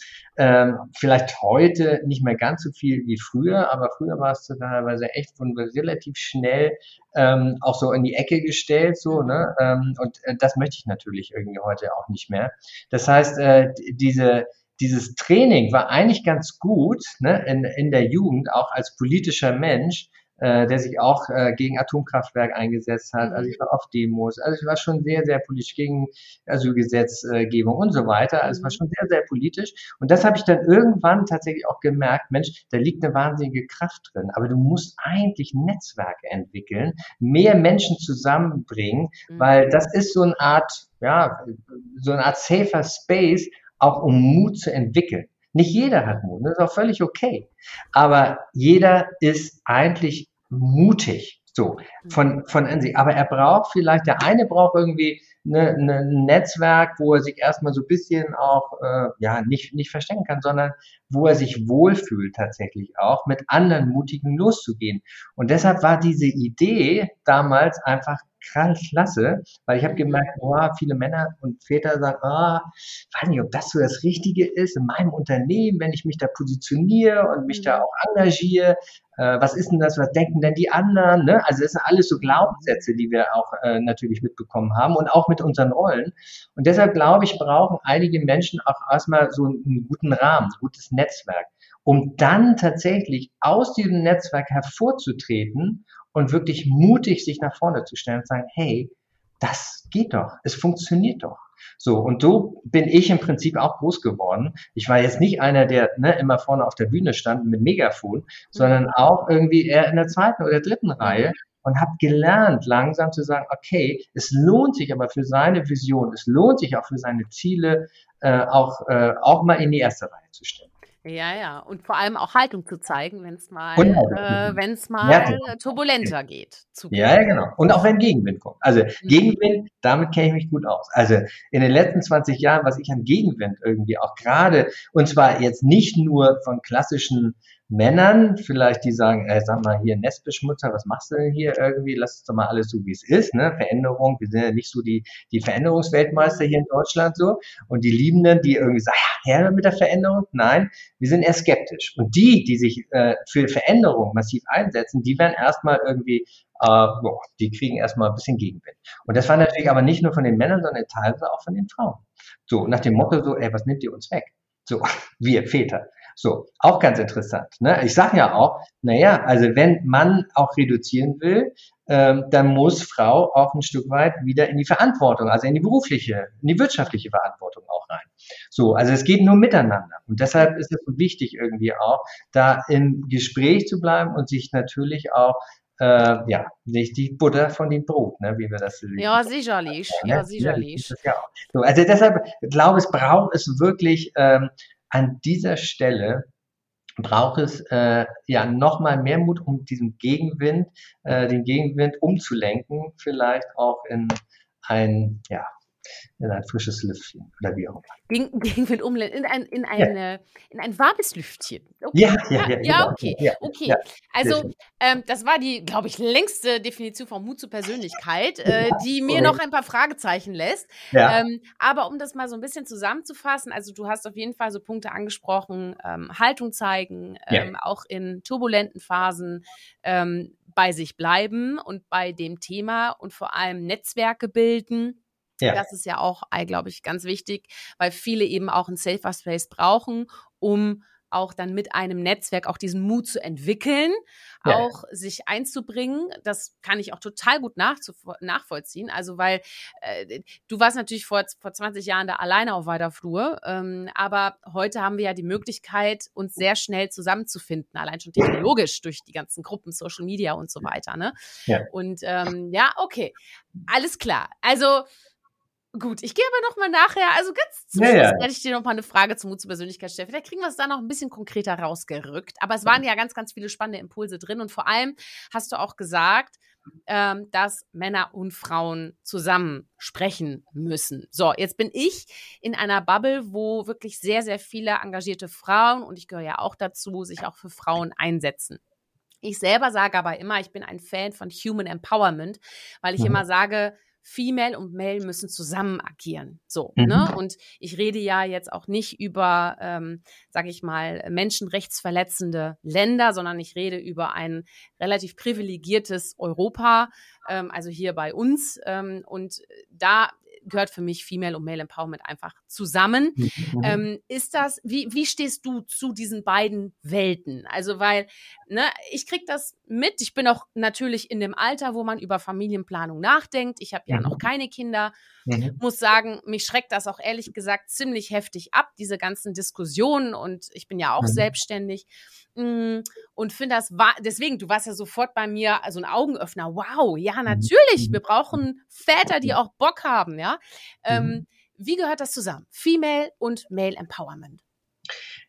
Ähm, vielleicht heute nicht mehr ganz so viel wie früher, aber früher war es teilweise echt von relativ schnell ähm, auch so in die Ecke gestellt, so, ne? Ähm, und äh, das möchte ich natürlich irgendwie heute auch nicht mehr. Das heißt, äh, diese dieses Training war eigentlich ganz gut ne, in, in der Jugend, auch als politischer Mensch, äh, der sich auch äh, gegen Atomkraftwerk eingesetzt hat. Also ich war auf Demos, also ich war schon sehr, sehr politisch gegen Asylgesetzgebung und so weiter. Also es war mhm. schon sehr, sehr politisch. Und das habe ich dann irgendwann tatsächlich auch gemerkt, Mensch, da liegt eine wahnsinnige Kraft drin. Aber du musst eigentlich Netzwerke entwickeln, mehr Menschen zusammenbringen, mhm. weil das ist so eine Art, ja, so eine Art safer Space, auch um Mut zu entwickeln. Nicht jeder hat Mut, das ist auch völlig okay. Aber jeder ist eigentlich mutig, so, von, von an sich. Aber er braucht vielleicht, der eine braucht irgendwie eine, eine, ein Netzwerk, wo er sich erstmal so ein bisschen auch, äh, ja, nicht, nicht verstecken kann, sondern wo er sich wohlfühlt tatsächlich auch, mit anderen Mutigen loszugehen. Und deshalb war diese Idee damals einfach klasse, weil ich habe gemerkt, oh, viele Männer und Väter sagen, oh, weiß nicht, ob das so das Richtige ist in meinem Unternehmen, wenn ich mich da positioniere und mich da mhm. auch engagiere. Äh, was ist denn das? Was denken denn die anderen? Ne? Also das sind alles so Glaubenssätze, die wir auch äh, natürlich mitbekommen haben und auch mit unseren Rollen. Und deshalb glaube ich, brauchen einige Menschen auch erstmal so einen guten Rahmen, ein gutes Netzwerk, um dann tatsächlich aus diesem Netzwerk hervorzutreten und wirklich mutig sich nach vorne zu stellen und sagen, hey, das geht doch, es funktioniert doch. So, und so bin ich im Prinzip auch groß geworden. Ich war jetzt nicht einer, der ne, immer vorne auf der Bühne stand mit Megafon, sondern auch irgendwie eher in der zweiten oder dritten Reihe und habe gelernt, langsam zu sagen, okay, es lohnt sich aber für seine Vision, es lohnt sich auch für seine Ziele, äh, auch, äh, auch mal in die erste Reihe zu stellen. Ja, ja. Und vor allem auch Haltung zu zeigen, wenn es mal, äh, wenn's mal ja, turbulenter geht. Ja, ja, genau. Und auch wenn Gegenwind kommt. Also mhm. Gegenwind, damit kenne ich mich gut aus. Also in den letzten 20 Jahren, was ich an Gegenwind irgendwie auch gerade, und zwar jetzt nicht nur von klassischen Männern, vielleicht die sagen, äh, sag mal hier Nestbeschmutzer, was machst du denn hier irgendwie? Lass es doch mal alles so, wie es ist, ne? Veränderung, wir sind ja nicht so die, die Veränderungsweltmeister hier in Deutschland so. Und die Liebenden, die irgendwie sagen, ja, her mit der Veränderung. Nein, wir sind eher skeptisch. Und die, die sich äh, für Veränderung massiv einsetzen, die werden erstmal irgendwie äh, boah, die kriegen erstmal ein bisschen Gegenwind. Und das war natürlich aber nicht nur von den Männern, sondern teilweise auch von den Frauen. So, nach dem Motto so, ey, was nimmt ihr uns weg? So, wir Väter. So, auch ganz interessant. Ne? Ich sage ja auch, naja, also wenn Mann auch reduzieren will, ähm, dann muss Frau auch ein Stück weit wieder in die Verantwortung, also in die berufliche, in die wirtschaftliche Verantwortung auch rein. So, also es geht nur miteinander. Und deshalb ist es so wichtig irgendwie auch, da im Gespräch zu bleiben und sich natürlich auch äh, ja, nicht die Butter von dem Brot, ne, wie wir das sehen. Ja, sicherlich. Ja, ja sicherlich. Ja, so, also deshalb glaube ich, braucht es wirklich ähm, an dieser Stelle braucht es äh, ja nochmal mehr Mut, um diesen Gegenwind, äh, den Gegenwind umzulenken, vielleicht auch in ein ja, in ein frisches Lüftchen oder wie auch immer. Gegen, gegen Wind umlenken, in ein, in eine, ja. in ein warmes Lüftchen. Okay. Ja, ja, ja. Ja, ja okay. Ja, okay. Also, ähm, das war die, glaube ich, längste Definition von Mut zur Persönlichkeit, äh, die mir noch ein paar Fragezeichen lässt. Ähm, aber um das mal so ein bisschen zusammenzufassen, also du hast auf jeden Fall so Punkte angesprochen, ähm, Haltung zeigen, ähm, auch in turbulenten Phasen ähm, bei sich bleiben und bei dem Thema und vor allem Netzwerke bilden ja. Das ist ja auch, glaube ich, ganz wichtig, weil viele eben auch einen Safer Space brauchen, um auch dann mit einem Netzwerk auch diesen Mut zu entwickeln, ja. auch sich einzubringen. Das kann ich auch total gut nachvollziehen. Also, weil äh, du warst natürlich vor, vor 20 Jahren da alleine auf weiter Flur, ähm, aber heute haben wir ja die Möglichkeit, uns sehr schnell zusammenzufinden, allein schon technologisch durch die ganzen Gruppen, Social Media und so weiter. Ne? Ja. Und ähm, ja, okay, alles klar. Also Gut, ich gehe aber noch mal nachher, also ganz zum ja, Schluss werde ich dir noch mal eine Frage zum Mut zur Persönlichkeit stellen. Vielleicht kriegen wir es da noch ein bisschen konkreter rausgerückt. Aber es waren ja ganz, ganz viele spannende Impulse drin und vor allem hast du auch gesagt, ähm, dass Männer und Frauen zusammen sprechen müssen. So, jetzt bin ich in einer Bubble, wo wirklich sehr, sehr viele engagierte Frauen, und ich gehöre ja auch dazu, sich auch für Frauen einsetzen. Ich selber sage aber immer, ich bin ein Fan von Human Empowerment, weil ich mhm. immer sage, Female und Male müssen zusammen agieren. So, mhm. ne? Und ich rede ja jetzt auch nicht über, ähm, sage ich mal, menschenrechtsverletzende Länder, sondern ich rede über ein relativ privilegiertes Europa, ähm, also hier bei uns. Ähm, und da gehört für mich Female und Male Empowerment einfach zusammen. Mhm. Ähm, ist das, wie, wie stehst du zu diesen beiden Welten? Also, weil, ne, ich krieg das mit. Ich bin auch natürlich in dem Alter, wo man über Familienplanung nachdenkt. Ich habe ja mhm. noch keine Kinder. Mhm. Muss sagen, mich schreckt das auch ehrlich gesagt ziemlich heftig ab, diese ganzen Diskussionen. Und ich bin ja auch mhm. selbstständig. Und finde das war deswegen, du warst ja sofort bei mir also ein Augenöffner. Wow, ja, mhm. natürlich, wir brauchen Väter, die auch Bock haben, ja. Ähm, mhm. wie gehört das zusammen? Female und Male Empowerment.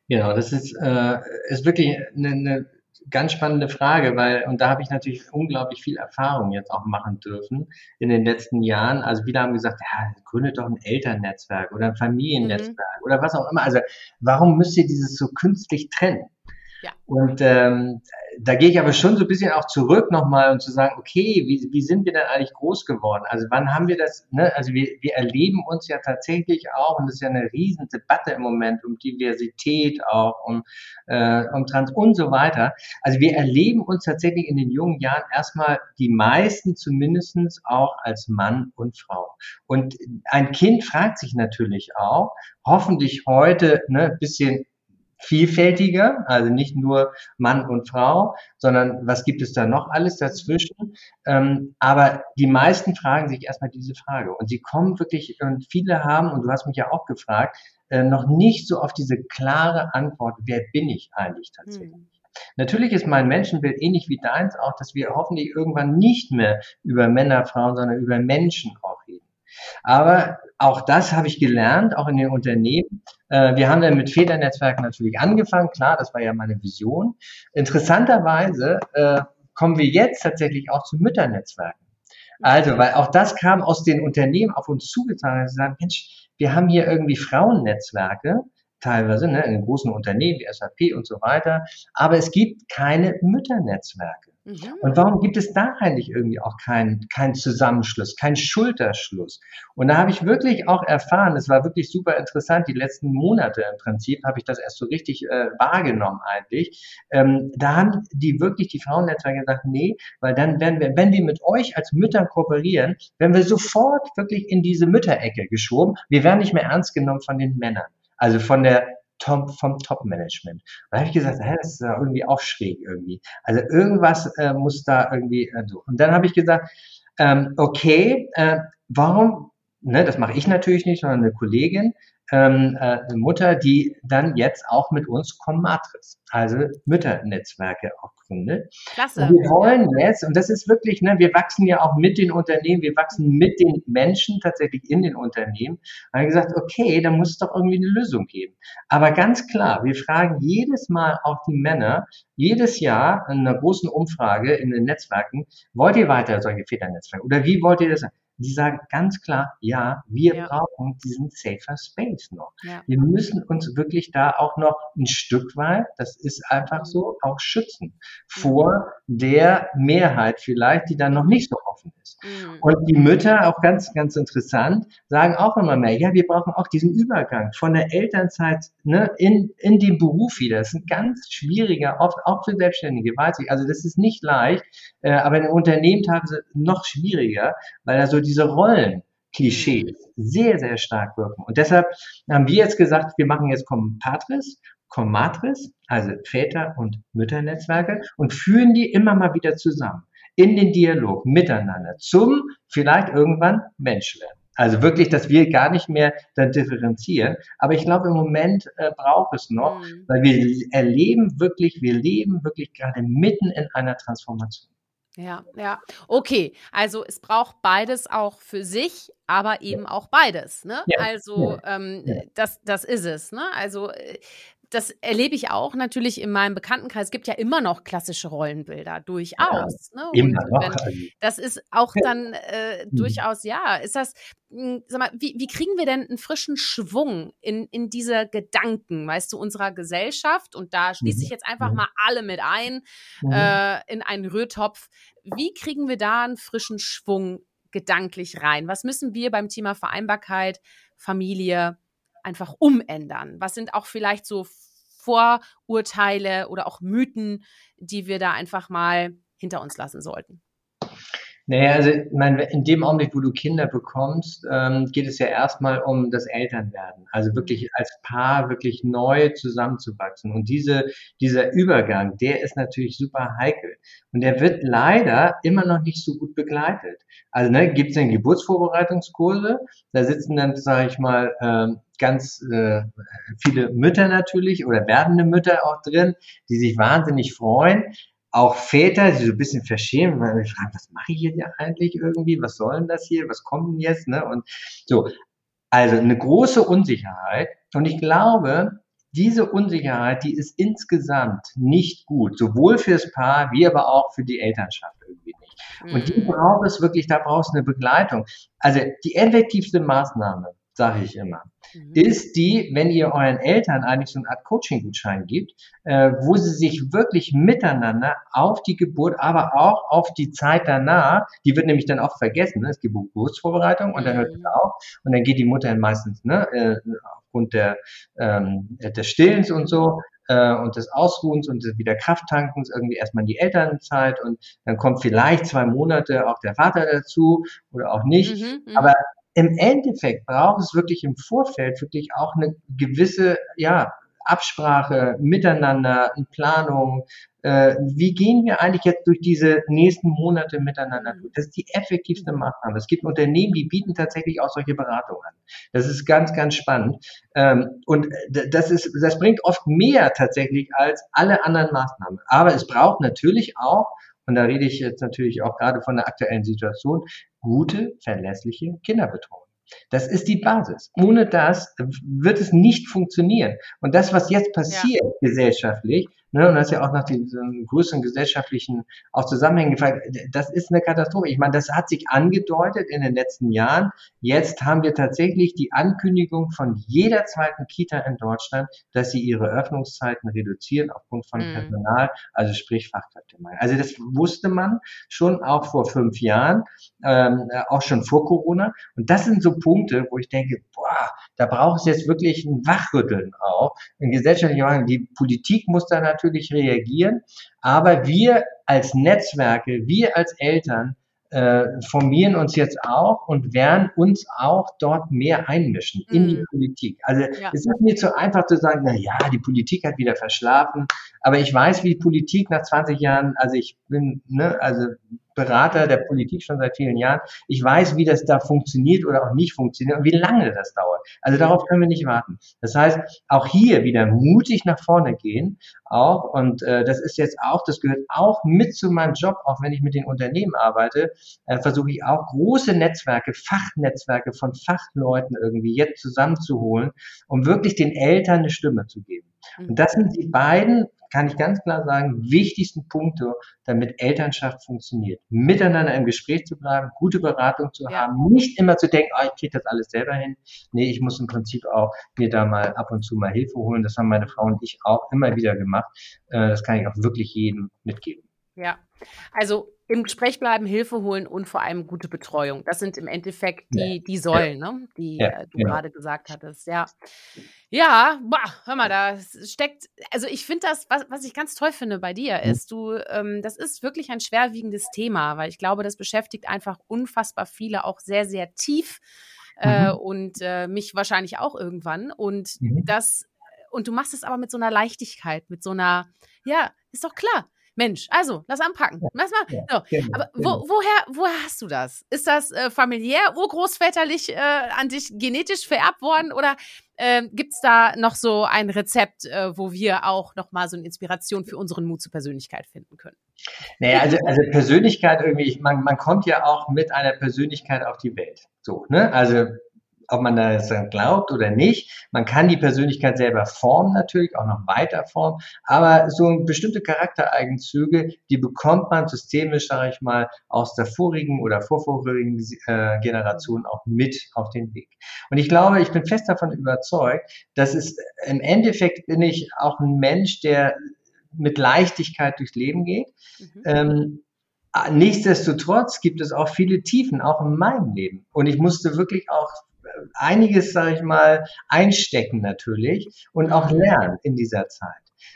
Genau, das ist, äh, ist wirklich eine, eine ganz spannende Frage, weil, und da habe ich natürlich unglaublich viel Erfahrung jetzt auch machen dürfen in den letzten Jahren. Also viele haben gesagt, ja, gründet doch ein Elternnetzwerk oder ein Familiennetzwerk mhm. oder was auch immer. Also warum müsst ihr dieses so künstlich trennen? Ja. Und ähm, da gehe ich aber schon so ein bisschen auch zurück nochmal und zu sagen, okay, wie, wie sind wir denn eigentlich groß geworden? Also wann haben wir das, ne? also wir, wir erleben uns ja tatsächlich auch, und das ist ja eine riesen Debatte im Moment um Diversität auch, um, äh, um Trans und so weiter. Also wir erleben uns tatsächlich in den jungen Jahren erstmal die meisten zumindestens auch als Mann und Frau. Und ein Kind fragt sich natürlich auch, hoffentlich heute ne, bisschen vielfältiger, also nicht nur Mann und Frau, sondern was gibt es da noch alles dazwischen? Ähm, aber die meisten fragen sich erstmal diese Frage und sie kommen wirklich, und viele haben, und du hast mich ja auch gefragt, äh, noch nicht so auf diese klare Antwort, wer bin ich eigentlich tatsächlich? Hm. Natürlich ist mein Menschenbild ähnlich wie deins auch, dass wir hoffentlich irgendwann nicht mehr über Männer, Frauen, sondern über Menschen auch reden. Aber auch das habe ich gelernt, auch in den Unternehmen. Äh, wir haben dann mit Väternetzwerken natürlich angefangen. Klar, das war ja meine Vision. Interessanterweise äh, kommen wir jetzt tatsächlich auch zu Mütternetzwerken. Also, weil auch das kam aus den Unternehmen auf uns zugetragen. Sie sagen, Mensch, wir haben hier irgendwie Frauennetzwerke, teilweise ne, in den großen Unternehmen wie SAP und so weiter, aber es gibt keine Mütternetzwerke. Mhm. Und warum gibt es da eigentlich irgendwie auch keinen keinen Zusammenschluss, keinen Schulterschluss? Und da habe ich wirklich auch erfahren, es war wirklich super interessant, die letzten Monate im Prinzip habe ich das erst so richtig äh, wahrgenommen eigentlich. Ähm, da haben die wirklich die Frauennetzwerke gesagt, nee, weil dann werden wir, wenn wir mit euch als Müttern kooperieren, werden wir sofort wirklich in diese Mütterecke geschoben. Wir werden nicht mehr ernst genommen von den Männern. Also von der Top, vom Top-Management. Und da habe ich gesagt, hä, das ist ja irgendwie auch schräg irgendwie. Also irgendwas äh, muss da irgendwie äh, so. Und dann habe ich gesagt, ähm, okay, äh, warum, ne, das mache ich natürlich nicht, sondern eine Kollegin, ähm, äh, Mutter, die dann jetzt auch mit uns Commatris, also Mütternetzwerke auch gründet. Klasse. Und wir wollen jetzt, und das ist wirklich, ne, wir wachsen ja auch mit den Unternehmen, wir wachsen mit den Menschen tatsächlich in den Unternehmen. Und haben gesagt, okay, da muss es doch irgendwie eine Lösung geben. Aber ganz klar, wir fragen jedes Mal auch die Männer, jedes Jahr in einer großen Umfrage in den Netzwerken, wollt ihr weiter solche Väternetzwerke? Oder wie wollt ihr das? Die sagen ganz klar, ja, wir ja. brauchen diesen safer Space noch. Ja. Wir müssen uns wirklich da auch noch ein Stück weit, das ist einfach so, auch schützen vor der Mehrheit vielleicht, die dann noch nicht so offen ist. Mhm. Und die Mütter, auch ganz, ganz interessant, sagen auch immer mehr, ja, wir brauchen auch diesen Übergang von der Elternzeit ne, in, in den Beruf wieder. Das ist ein ganz schwieriger, oft auch für Selbstständige, weiß ich. Also das ist nicht leicht, äh, aber in Unternehmen teilweise noch schwieriger, weil da so diese Rollen Klischees mhm. sehr, sehr stark wirken. Und deshalb haben wir jetzt gesagt, wir machen jetzt Compatris, Commatris, also Väter- und Mütternetzwerke und führen die immer mal wieder zusammen in den Dialog miteinander zum vielleicht irgendwann Mensch werden. Also wirklich, dass wir gar nicht mehr dann differenzieren. Aber ich glaube, im Moment äh, braucht es noch, mhm. weil wir erleben wirklich, wir leben wirklich gerade mitten in einer Transformation. Ja, ja. Okay, also es braucht beides auch für sich, aber eben auch beides. Ne? Ja. Also ähm, ja. Das, das ist es. Ne? Also äh, das erlebe ich auch natürlich in meinem Bekanntenkreis. Es gibt ja immer noch klassische Rollenbilder, durchaus. Ja, ne? immer noch. Das ist auch dann äh, mhm. durchaus, ja, ist das, hm, sag mal, wie, wie kriegen wir denn einen frischen Schwung in, in diese Gedanken, weißt du, unserer Gesellschaft? Und da schließe ich mhm. jetzt einfach mal alle mit ein mhm. äh, in einen Rührtopf. Wie kriegen wir da einen frischen Schwung gedanklich rein? Was müssen wir beim Thema Vereinbarkeit, Familie, einfach umändern? Was sind auch vielleicht so Vorurteile oder auch Mythen, die wir da einfach mal hinter uns lassen sollten? Naja, also meine, in dem Augenblick, wo du Kinder bekommst, ähm, geht es ja erstmal um das Elternwerden. Also wirklich mhm. als Paar wirklich neu zusammenzuwachsen. Und diese, dieser Übergang, der ist natürlich super heikel. Und der wird leider immer noch nicht so gut begleitet. Also ne, gibt es dann Geburtsvorbereitungskurse, da sitzen dann, sage ich mal, ähm, ganz äh, viele Mütter natürlich oder werdende Mütter auch drin, die sich wahnsinnig freuen auch Väter, die so ein bisschen verschämen, weil wir fragen, was mache ich hier eigentlich irgendwie? Was soll denn das hier? Was kommt denn jetzt? Ne? Und so. Also eine große Unsicherheit. Und ich glaube, diese Unsicherheit, die ist insgesamt nicht gut, sowohl fürs Paar wie aber auch für die Elternschaft irgendwie nicht. Und die mhm. braucht es wirklich, da brauchst du eine Begleitung. Also die effektivste Maßnahme sage ich immer, mhm. ist die, wenn ihr euren Eltern eigentlich so eine Art Coaching-Gutschein gibt, äh, wo sie sich wirklich miteinander auf die Geburt, aber auch auf die Zeit danach, die wird nämlich dann auch vergessen, ne? es gibt Geburtsvorbereitung und dann hört es mhm. auf und dann geht die Mutter meistens, ne, äh, aufgrund der, ähm, des Stillens und so, äh, und des Ausruhens und des wieder Krafttankens irgendwie erstmal in die Elternzeit und dann kommt vielleicht zwei Monate auch der Vater dazu oder auch nicht. Mhm, mhm. aber im Endeffekt braucht es wirklich im Vorfeld wirklich auch eine gewisse, ja, Absprache, Miteinander, eine Planung. Äh, wie gehen wir eigentlich jetzt durch diese nächsten Monate miteinander durch? Das ist die effektivste Maßnahme. Es gibt Unternehmen, die bieten tatsächlich auch solche Beratungen an. Das ist ganz, ganz spannend. Ähm, und das ist, das bringt oft mehr tatsächlich als alle anderen Maßnahmen. Aber es braucht natürlich auch und da rede ich jetzt natürlich auch gerade von der aktuellen Situation, gute, verlässliche Kinderbetreuung. Das ist die Basis. Ohne das wird es nicht funktionieren. Und das, was jetzt passiert ja. gesellschaftlich, Ne, und das ist ja auch nach diesen größeren gesellschaftlichen auch Zusammenhängen gefragt. Das ist eine Katastrophe. Ich meine, das hat sich angedeutet in den letzten Jahren. Jetzt haben wir tatsächlich die Ankündigung von jeder zweiten Kita in Deutschland, dass sie ihre Öffnungszeiten reduzieren aufgrund von mhm. Personal, also sprich Fachkräftemangel. Also das wusste man schon auch vor fünf Jahren, ähm, auch schon vor Corona. Und das sind so Punkte, wo ich denke, boah, da braucht es jetzt wirklich ein Wachrütteln auch. In gesellschaftlichen Wandel. Die Politik muss da natürlich reagieren, aber wir als Netzwerke, wir als Eltern äh, formieren uns jetzt auch und werden uns auch dort mehr einmischen in die mhm. Politik. Also ja. es ist mir zu einfach zu sagen, na ja, die Politik hat wieder verschlafen, aber ich weiß, wie Politik nach 20 Jahren, also ich bin, ne, also Berater der Politik schon seit vielen Jahren. Ich weiß, wie das da funktioniert oder auch nicht funktioniert und wie lange das dauert. Also darauf können wir nicht warten. Das heißt, auch hier wieder mutig nach vorne gehen, auch und äh, das ist jetzt auch, das gehört auch mit zu meinem Job, auch wenn ich mit den Unternehmen arbeite, äh, versuche ich auch große Netzwerke, Fachnetzwerke von Fachleuten irgendwie jetzt zusammenzuholen, um wirklich den Eltern eine Stimme zu geben. Und das sind die beiden kann ich ganz klar sagen, wichtigsten Punkte, damit Elternschaft funktioniert. Miteinander im Gespräch zu bleiben, gute Beratung zu ja. haben, nicht immer zu denken, oh, ich kriege das alles selber hin. Nee, ich muss im Prinzip auch mir da mal ab und zu mal Hilfe holen. Das haben meine Frau und ich auch immer wieder gemacht. Äh, das kann ich auch wirklich jedem mitgeben. Ja, also im Gespräch bleiben, Hilfe holen und vor allem gute Betreuung. Das sind im Endeffekt die, die Säulen, ne? die ja, äh, du genau. gerade gesagt hattest. Ja, ja boah, hör mal, da steckt, also ich finde das, was, was ich ganz toll finde bei dir, mhm. ist, du, ähm, das ist wirklich ein schwerwiegendes Thema, weil ich glaube, das beschäftigt einfach unfassbar viele auch sehr, sehr tief. Äh, mhm. und äh, mich wahrscheinlich auch irgendwann. Und mhm. das, und du machst es aber mit so einer Leichtigkeit, mit so einer, ja, ist doch klar Mensch, also, lass anpacken. Lass mal. Ja, so. genau, Aber wo, genau. woher, woher hast du das? Ist das äh, familiär, urgroßväterlich äh, an dich genetisch vererbt worden oder äh, gibt es da noch so ein Rezept, äh, wo wir auch nochmal so eine Inspiration für unseren Mut zur Persönlichkeit finden können? Naja, also, also Persönlichkeit irgendwie, man, man kommt ja auch mit einer Persönlichkeit auf die Welt. So, ne? Also ob man das glaubt oder nicht. Man kann die Persönlichkeit selber formen natürlich, auch noch weiter formen, aber so bestimmte Charaktereigenzüge, die bekommt man systemisch, sage ich mal, aus der vorigen oder vorvorigen äh, Generation auch mit auf den Weg. Und ich glaube, ich bin fest davon überzeugt, dass es im Endeffekt bin ich auch ein Mensch, der mit Leichtigkeit durchs Leben geht. Mhm. Ähm, nichtsdestotrotz gibt es auch viele Tiefen, auch in meinem Leben. Und ich musste wirklich auch einiges, sage ich mal, einstecken natürlich und auch lernen in dieser Zeit.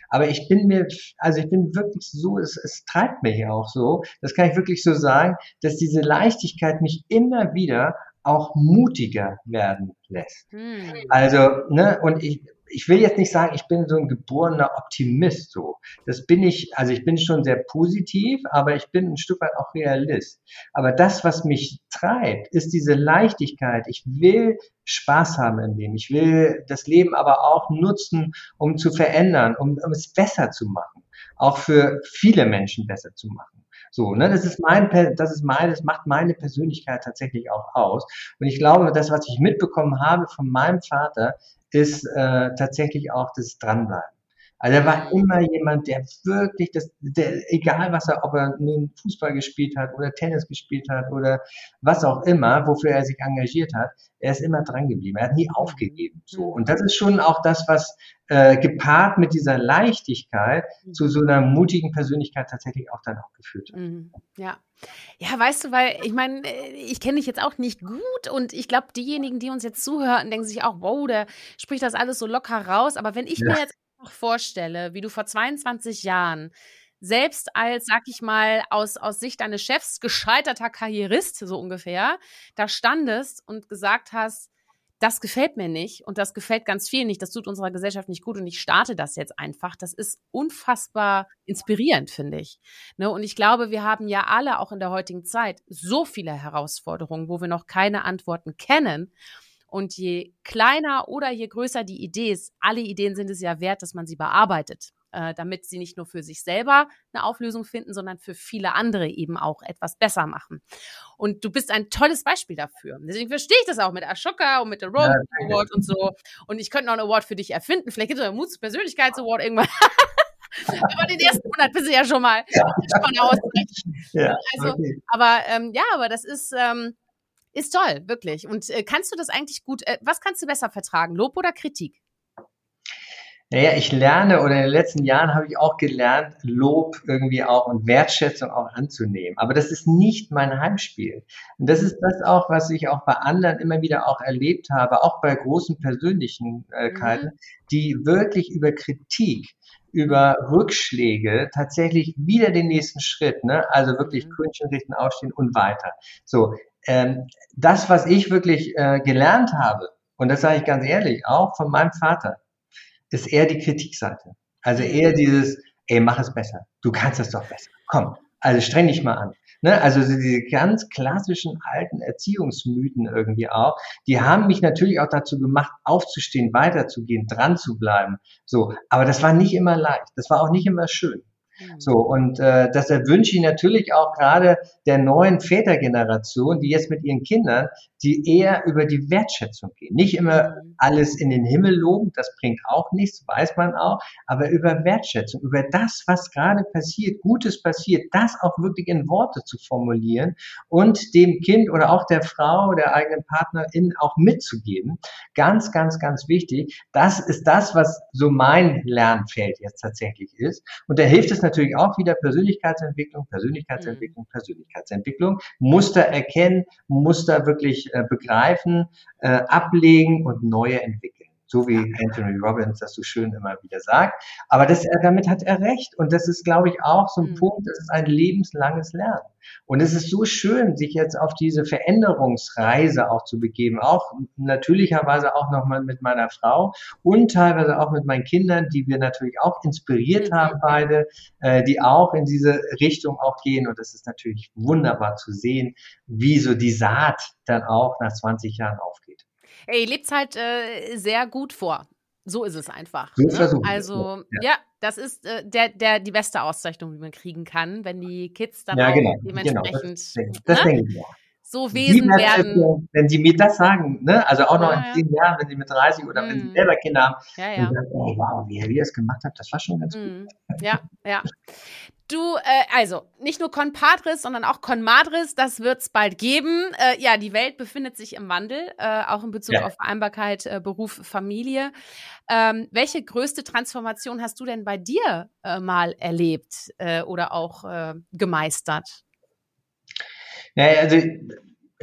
Aber ich bin mir, also ich bin wirklich so, es, es treibt mich auch so, das kann ich wirklich so sagen, dass diese Leichtigkeit mich immer wieder auch mutiger werden lässt. Hm. Also, ne, und ich, ich will jetzt nicht sagen, ich bin so ein geborener Optimist so. Das bin ich, also ich bin schon sehr positiv, aber ich bin ein Stück weit auch Realist. Aber das, was mich treibt, ist diese Leichtigkeit. Ich will Spaß haben im Leben. Ich will das Leben aber auch nutzen, um zu verändern, um, um es besser zu machen. Auch für viele Menschen besser zu machen. So, ne, das ist mein, das ist mein, das macht meine Persönlichkeit tatsächlich auch aus. Und ich glaube, das, was ich mitbekommen habe von meinem Vater, ist äh, tatsächlich auch das Dranbleiben. Also er war immer jemand, der wirklich, das, der, egal was er, ob er nun Fußball gespielt hat oder Tennis gespielt hat oder was auch immer, wofür er sich engagiert hat, er ist immer dran geblieben. Er hat nie aufgegeben. So und das ist schon auch das, was äh, gepaart mit dieser Leichtigkeit zu so einer mutigen Persönlichkeit tatsächlich auch dann auch geführt hat. Mhm. Ja. Ja, weißt du, weil ich meine, äh, ich kenne dich jetzt auch nicht gut und ich glaube, diejenigen, die uns jetzt zuhören, denken sich auch, wow, der spricht das alles so locker raus. Aber wenn ich ja. mir jetzt vorstelle, wie du vor 22 Jahren selbst als, sag ich mal, aus, aus Sicht deines Chefs gescheiterter Karrierist, so ungefähr, da standest und gesagt hast, das gefällt mir nicht und das gefällt ganz viel nicht, das tut unserer Gesellschaft nicht gut und ich starte das jetzt einfach. Das ist unfassbar inspirierend, finde ich. Ne? Und ich glaube, wir haben ja alle auch in der heutigen Zeit so viele Herausforderungen, wo wir noch keine Antworten kennen. Und je kleiner oder je größer die Idee ist, alle Ideen sind es ja wert, dass man sie bearbeitet, äh, damit sie nicht nur für sich selber eine Auflösung finden, sondern für viele andere eben auch etwas besser machen. Und du bist ein tolles Beispiel dafür. Deswegen verstehe ich das auch mit Ashoka und mit der Rose ja, Award und so. Und ich könnte noch einen Award für dich erfinden. Vielleicht gibt es einen Muts Persönlichkeits-Award irgendwann. aber den ersten Monat bist du ja schon mal ja. schon. Ja, also, okay. aber ähm, ja, aber das ist ähm, ist toll, wirklich. Und äh, kannst du das eigentlich gut, äh, was kannst du besser vertragen, Lob oder Kritik? Naja, ich lerne oder in den letzten Jahren habe ich auch gelernt, Lob irgendwie auch und Wertschätzung auch anzunehmen. Aber das ist nicht mein Heimspiel. Und das ist das auch, was ich auch bei anderen immer wieder auch erlebt habe, auch bei großen Persönlichkeiten, mhm. die wirklich über Kritik über Rückschläge tatsächlich wieder den nächsten Schritt, ne? also wirklich mhm. Krönchen richten, aufstehen und weiter. So, ähm, das, was ich wirklich äh, gelernt habe, und das sage ich ganz ehrlich, auch von meinem Vater, ist eher die Kritikseite. Also eher dieses, ey, mach es besser. Du kannst es doch besser. Komm, also streng dich mal an. Ne? Also diese ganz klassischen alten Erziehungsmythen irgendwie auch, die haben mich natürlich auch dazu gemacht, aufzustehen, weiterzugehen, dran zu bleiben. So, aber das war nicht immer leicht. Das war auch nicht immer schön. Mhm. So, und äh, das wünsche ich natürlich auch gerade der neuen Vätergeneration, die jetzt mit ihren Kindern, die eher über die Wertschätzung gehen. Nicht immer mhm. alles in den Himmel loben, das bringt auch nichts, weiß man auch, aber über Wertschätzung, über das, was gerade passiert, Gutes passiert, das auch wirklich in Worte zu formulieren und dem Kind oder auch der Frau, der eigenen Partnerin auch mitzugeben. Ganz, ganz, ganz wichtig. Das ist das, was so mein Lernfeld jetzt tatsächlich ist. Und da hilft es natürlich auch wieder Persönlichkeitsentwicklung, Persönlichkeitsentwicklung, mhm. Persönlichkeitsentwicklung, Muster erkennen, Muster wirklich äh, begreifen, äh, ablegen und neue entwickeln so wie Anthony Robbins das so schön immer wieder sagt. Aber das, damit hat er recht. Und das ist, glaube ich, auch so ein mhm. Punkt, das ist ein lebenslanges Lernen. Und es ist so schön, sich jetzt auf diese Veränderungsreise auch zu begeben, auch natürlicherweise auch nochmal mit meiner Frau und teilweise auch mit meinen Kindern, die wir natürlich auch inspiriert mhm. haben beide, äh, die auch in diese Richtung auch gehen. Und das ist natürlich wunderbar zu sehen, wie so die Saat dann auch nach 20 Jahren aufgeht. Ey, lebt halt äh, sehr gut vor. So ist es einfach. So ist ne? Also, ja. ja. das ist äh, der, der, die beste Auszeichnung, die man kriegen kann, wenn die Kids dann ja, auch genau, dementsprechend. Genau, das, das ne? denke ich, ja. So Wesen werden. Wenn Sie mir das sagen, ne? also auch noch ja, in zehn ja. Jahren, wenn Sie mit 30 oder mhm. wenn Sie mhm. selber Kinder haben, ja, ja. Sagen, oh, wow, wie ihr das gemacht habt, das war schon ganz mhm. gut. Ja, ja. Du, äh, also nicht nur Conpadres, sondern auch Conmadres, das wird es bald geben. Äh, ja, die Welt befindet sich im Wandel, äh, auch in Bezug ja. auf Vereinbarkeit, äh, Beruf, Familie. Ähm, welche größte Transformation hast du denn bei dir äh, mal erlebt äh, oder auch gemeistert? Ja, also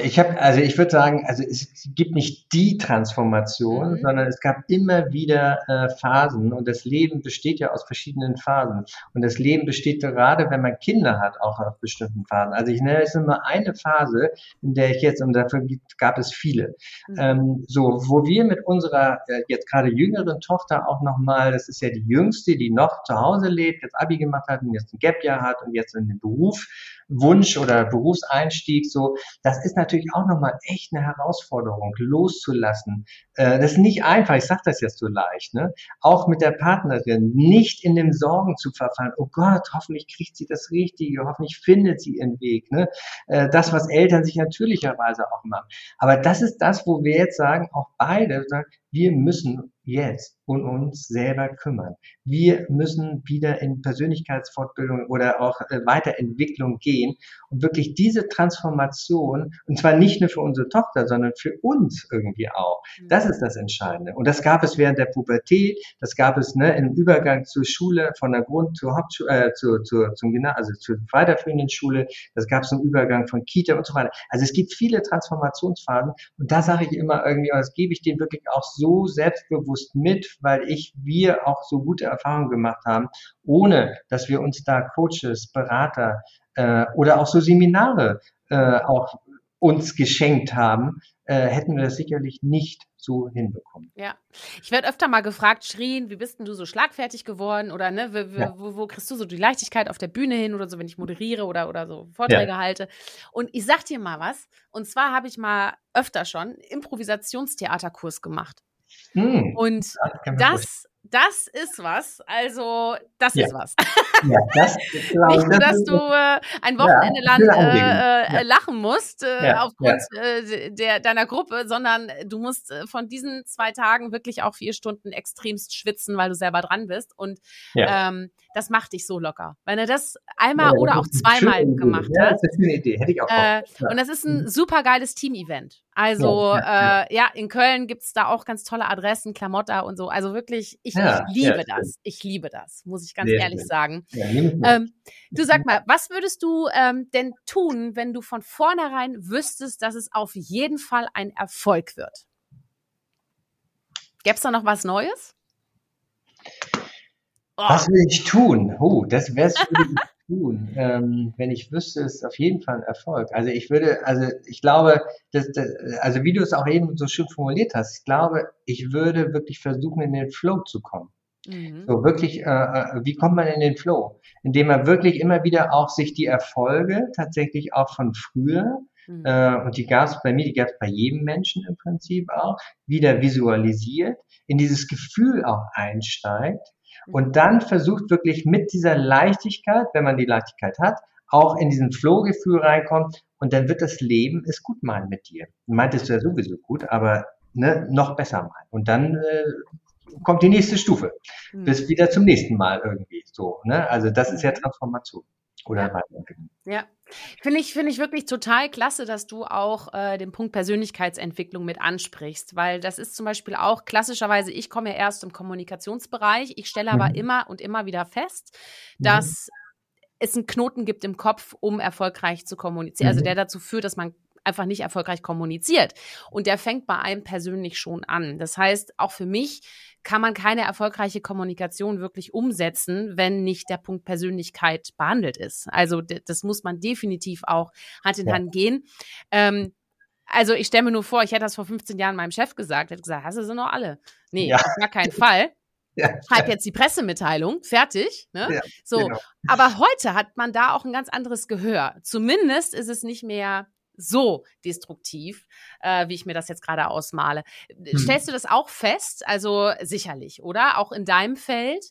ich habe, also ich würde sagen, also es gibt nicht die Transformation, mhm. sondern es gab immer wieder äh, Phasen und das Leben besteht ja aus verschiedenen Phasen. Und das Leben besteht gerade, wenn man Kinder hat, auch aus bestimmten Phasen. Also ich nenne es immer eine Phase, in der ich jetzt, und dafür gab es viele, mhm. ähm, so, wo wir mit unserer äh, jetzt gerade jüngeren Tochter auch nochmal, das ist ja die jüngste, die noch zu Hause lebt, jetzt Abi gemacht hat und jetzt ein Gap-Jahr hat und jetzt in den Beruf Wunsch oder Berufseinstieg, so, das ist natürlich auch nochmal echt eine Herausforderung, loszulassen. Äh, das ist nicht einfach, ich sage das jetzt so leicht, ne? Auch mit der Partnerin, nicht in dem Sorgen zu verfallen, oh Gott, hoffentlich kriegt sie das Richtige, hoffentlich findet sie ihren Weg, ne? Äh, das, was Eltern sich natürlicherweise auch machen. Aber das ist das, wo wir jetzt sagen, auch beide sagen, wir müssen jetzt um uns selber kümmern. Wir müssen wieder in Persönlichkeitsfortbildung oder auch äh, Weiterentwicklung gehen und wirklich diese Transformation, und zwar nicht nur für unsere Tochter, sondern für uns irgendwie auch. Das ist das Entscheidende. Und das gab es während der Pubertät, das gab es ne, im Übergang zur Schule, von der Grund- zur Hauptschule, äh, zur, zur, zum Gymnasium, also zur weiterführenden Schule, das gab es im Übergang von Kita und so weiter. Also es gibt viele Transformationsphasen und da sage ich immer irgendwie, das gebe ich denen wirklich auch so selbstbewusst mit, weil ich, wir auch so gute Erfahrungen gemacht haben, ohne dass wir uns da Coaches, Berater äh, oder auch so Seminare äh, auch uns geschenkt haben, äh, hätten wir das sicherlich nicht so hinbekommen. Ja, ich werde öfter mal gefragt, Schrien, wie bist denn du so schlagfertig geworden oder ne, wo, ja. wo, wo, kriegst du so die Leichtigkeit auf der Bühne hin oder so, wenn ich moderiere oder, oder so Vorträge ja. halte. Und ich sag dir mal was, und zwar habe ich mal öfter schon Improvisationstheaterkurs gemacht. Hm, und das, das ist was. Also, das ja. ist was. Ja, das ist, Nicht nur, dass du äh, ein Wochenende lang äh, äh, lachen musst äh, aufgrund äh, der, deiner Gruppe, sondern du musst äh, von diesen zwei Tagen wirklich auch vier Stunden extremst schwitzen, weil du selber dran bist. Und ähm, das macht dich so locker. Wenn du das einmal oder auch zweimal gemacht hast. Das ist eine Idee, hätte ich auch. Äh, und das ist ein mhm. super geiles Team-Event. Also, ja, äh, ja, in Köln gibt's da auch ganz tolle Adressen, Klamotta und so. Also wirklich, ich, ich liebe das. Ich liebe das, muss ich ganz Sehr ehrlich sagen. Ja, ähm, du sag mal, was würdest du ähm, denn tun, wenn du von vornherein wüsstest, dass es auf jeden Fall ein Erfolg wird? Gäbe es da noch was Neues? Oh. Was will ich tun? Oh, das wäre tun, ähm, wenn ich wüsste, ist auf jeden Fall ein Erfolg. Also ich würde, also ich glaube, dass, dass, also wie du es auch eben so schön formuliert hast, ich glaube, ich würde wirklich versuchen, in den Flow zu kommen. Mhm. So wirklich, äh, äh, wie kommt man in den Flow? Indem man wirklich immer wieder auch sich die Erfolge tatsächlich auch von früher, mhm. äh, und die gab es bei mir, die gab es bei jedem Menschen im Prinzip auch, wieder visualisiert, in dieses Gefühl auch einsteigt und dann versucht wirklich mit dieser Leichtigkeit, wenn man die Leichtigkeit hat, auch in diesen Flow-Gefühl reinkommt und dann wird das Leben es gut meinen mit dir. Meintest du ja sowieso gut, aber ne, noch besser meinen. Und dann äh, kommt die nächste Stufe. Mhm. Bis wieder zum nächsten Mal irgendwie so. Ne? Also das ist ja mhm. Transformation. Oder ja. Ja, finde ich, finde ich wirklich total klasse, dass du auch äh, den Punkt Persönlichkeitsentwicklung mit ansprichst, weil das ist zum Beispiel auch klassischerweise, ich komme ja erst im Kommunikationsbereich, ich stelle aber mhm. immer und immer wieder fest, mhm. dass mhm. es einen Knoten gibt im Kopf, um erfolgreich zu kommunizieren, also mhm. also der dazu führt, dass man einfach nicht erfolgreich kommuniziert. Und der fängt bei einem persönlich schon an. Das heißt, auch für mich kann man keine erfolgreiche Kommunikation wirklich umsetzen, wenn nicht der Punkt Persönlichkeit behandelt ist. Also das muss man definitiv auch Hand in ja. Hand gehen. Ähm, also ich stelle mir nur vor, ich hätte das vor 15 Jahren meinem Chef gesagt, hätte gesagt, hast du sie noch alle? Nee, ja. auf gar keinen Fall. Ja. Schreib jetzt die Pressemitteilung, fertig. Ne? Ja, so, genau. aber heute hat man da auch ein ganz anderes Gehör. Zumindest ist es nicht mehr so destruktiv, äh, wie ich mir das jetzt gerade ausmale. Hm. Stellst du das auch fest? Also sicherlich, oder? Auch in deinem Feld,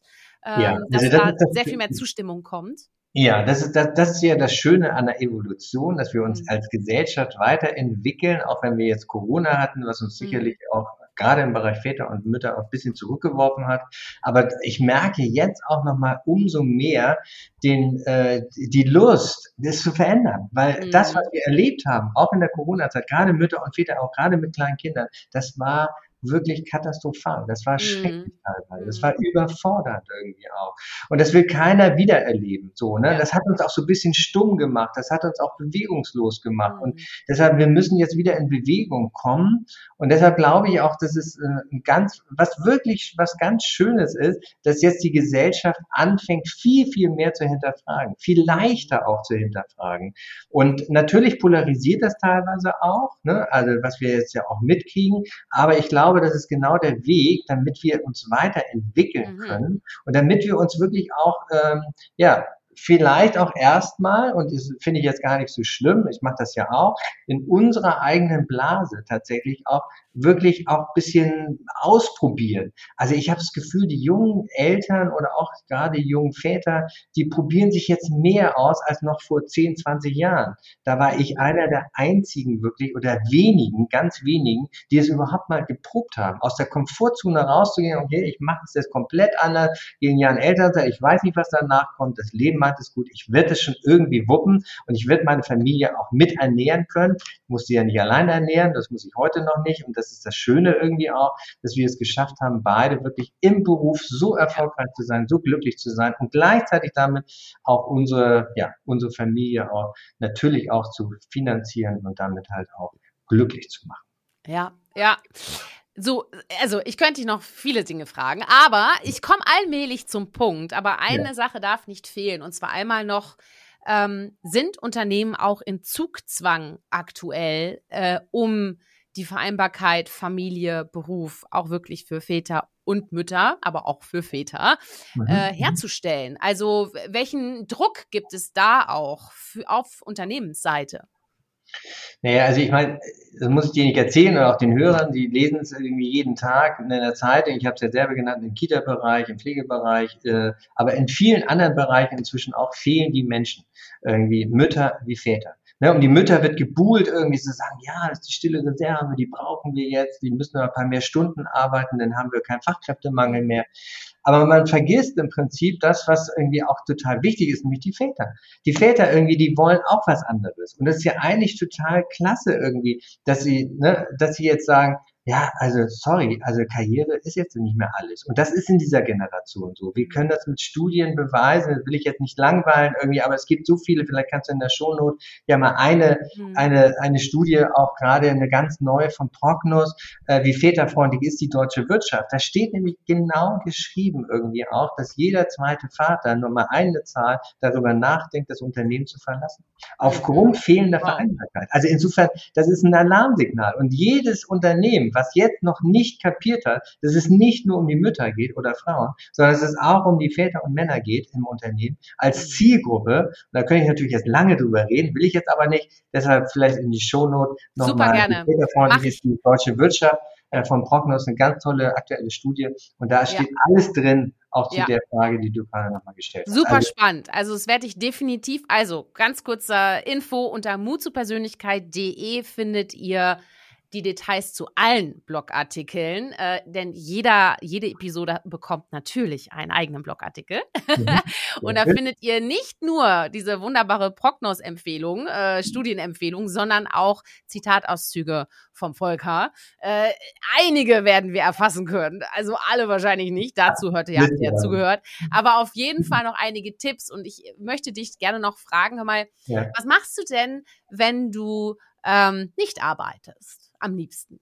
ähm, ja, also dass das da das sehr viel mehr Zustimmung kommt? Ja, das ist, das, das ist ja das Schöne an der Evolution, dass wir uns mhm. als Gesellschaft weiterentwickeln, auch wenn wir jetzt Corona hatten, was uns mhm. sicherlich auch gerade im Bereich Väter und Mütter auch ein bisschen zurückgeworfen hat. Aber ich merke jetzt auch nochmal umso mehr den, äh, die Lust, das zu verändern. Weil mhm. das, was wir erlebt haben, auch in der Corona-Zeit, gerade Mütter und Väter, auch gerade mit kleinen Kindern, das war wirklich katastrophal. Das war mhm. schrecklich teilweise. Das war überfordernd irgendwie auch. Und das will keiner wieder erleben. So, ne? Das hat uns auch so ein bisschen stumm gemacht. Das hat uns auch bewegungslos gemacht. Mhm. Und deshalb, wir müssen jetzt wieder in Bewegung kommen. Und deshalb glaube ich auch, dass es äh, ein ganz, was wirklich, was ganz Schönes ist, dass jetzt die Gesellschaft anfängt, viel, viel mehr zu hinterfragen. Viel leichter auch zu hinterfragen. Und natürlich polarisiert das teilweise auch, ne? also was wir jetzt ja auch mitkriegen. Aber ich glaube, glaube, das ist genau der Weg, damit wir uns weiterentwickeln mhm. können und damit wir uns wirklich auch, ähm, ja, vielleicht auch erstmal, und das finde ich jetzt gar nicht so schlimm, ich mache das ja auch, in unserer eigenen Blase tatsächlich auch wirklich auch bisschen ausprobieren. Also ich habe das Gefühl, die jungen Eltern oder auch gerade jungen Väter, die probieren sich jetzt mehr aus als noch vor 10, 20 Jahren. Da war ich einer der einzigen wirklich oder wenigen, ganz wenigen, die es überhaupt mal geprobt haben, aus der Komfortzone rauszugehen, okay, ich mache es jetzt komplett anders, gegen Jahren Eltern, ich weiß nicht, was danach kommt, das Leben meint es gut, ich werde es schon irgendwie wuppen und ich werde meine Familie auch mit ernähren können. Ich muss sie ja nicht alleine ernähren, das muss ich heute noch nicht und das ist das Schöne irgendwie auch, dass wir es geschafft haben, beide wirklich im Beruf so erfolgreich zu sein, so glücklich zu sein und gleichzeitig damit auch unsere, ja, unsere Familie auch natürlich auch zu finanzieren und damit halt auch glücklich zu machen. Ja, ja. So, also ich könnte dich noch viele Dinge fragen, aber ich komme allmählich zum Punkt. Aber eine ja. Sache darf nicht fehlen, und zwar einmal noch, ähm, sind Unternehmen auch in Zugzwang aktuell, äh, um die Vereinbarkeit Familie, Beruf auch wirklich für Väter und Mütter, aber auch für Väter mhm. äh, mhm. herzustellen. Also welchen Druck gibt es da auch für, auf Unternehmensseite? Naja, also ich meine, das muss ich dir nicht erzählen oder auch den Hörern, die lesen es irgendwie jeden Tag in der Zeitung. Ich habe es ja selber genannt, im Kita-Bereich, im Pflegebereich, äh, aber in vielen anderen Bereichen inzwischen auch fehlen die Menschen, irgendwie Mütter wie Väter. Ne, und die Mütter wird gebuhlt, irgendwie zu sagen, ja, das ist die stille Reserve, die brauchen wir jetzt, die müssen ein paar mehr Stunden arbeiten, dann haben wir keinen Fachkräftemangel mehr. Aber man vergisst im Prinzip das, was irgendwie auch total wichtig ist, nämlich die Väter. Die Väter irgendwie, die wollen auch was anderes. Und das ist ja eigentlich total klasse irgendwie, dass sie, ne, dass sie jetzt sagen, ja, also sorry, also Karriere ist jetzt nicht mehr alles. Und das ist in dieser Generation so. Wir können das mit Studien beweisen, das will ich jetzt nicht langweilen irgendwie, aber es gibt so viele, vielleicht kannst du in der Shownote ja mal eine, mhm. eine, eine Studie, auch gerade eine ganz neue von Prognos, äh, wie väterfreundlich ist die deutsche Wirtschaft. Da steht nämlich genau geschrieben irgendwie auch, dass jeder zweite Vater nur mal eine Zahl darüber nachdenkt, das Unternehmen zu verlassen. Aufgrund fehlender Vereinbarkeit. Also insofern, das ist ein Alarmsignal. Und jedes Unternehmen, was jetzt noch nicht kapiert hat, dass es nicht nur um die Mütter geht oder Frauen, sondern dass es auch um die Väter und Männer geht im Unternehmen als. Zielgruppe. da könnte ich natürlich jetzt lange drüber reden, will ich jetzt aber nicht. Deshalb vielleicht in die Shownote nochmal. Väterfreundlich ist die deutsche Wirtschaft äh, von Prognos, eine ganz tolle aktuelle Studie. Und da steht ja. alles drin, auch zu ja. der Frage, die du gerade nochmal gestellt hast. Super also, spannend. Also es werde ich definitiv, also ganz kurzer Info unter mutzupersönlichkeit.de findet ihr die Details zu allen Blogartikeln, äh, denn jeder, jede Episode bekommt natürlich einen eigenen Blogartikel. Mhm. und da findet ihr nicht nur diese wunderbare Prognos-Empfehlung, äh, Studienempfehlung, sondern auch Zitatauszüge vom Volker. Äh, einige werden wir erfassen können, also alle wahrscheinlich nicht. Dazu hörte ja, ja zugehört. Aber auf jeden Fall noch einige Tipps und ich möchte dich gerne noch fragen, hör mal, ja. was machst du denn, wenn du ähm, nicht arbeitest? Am liebsten?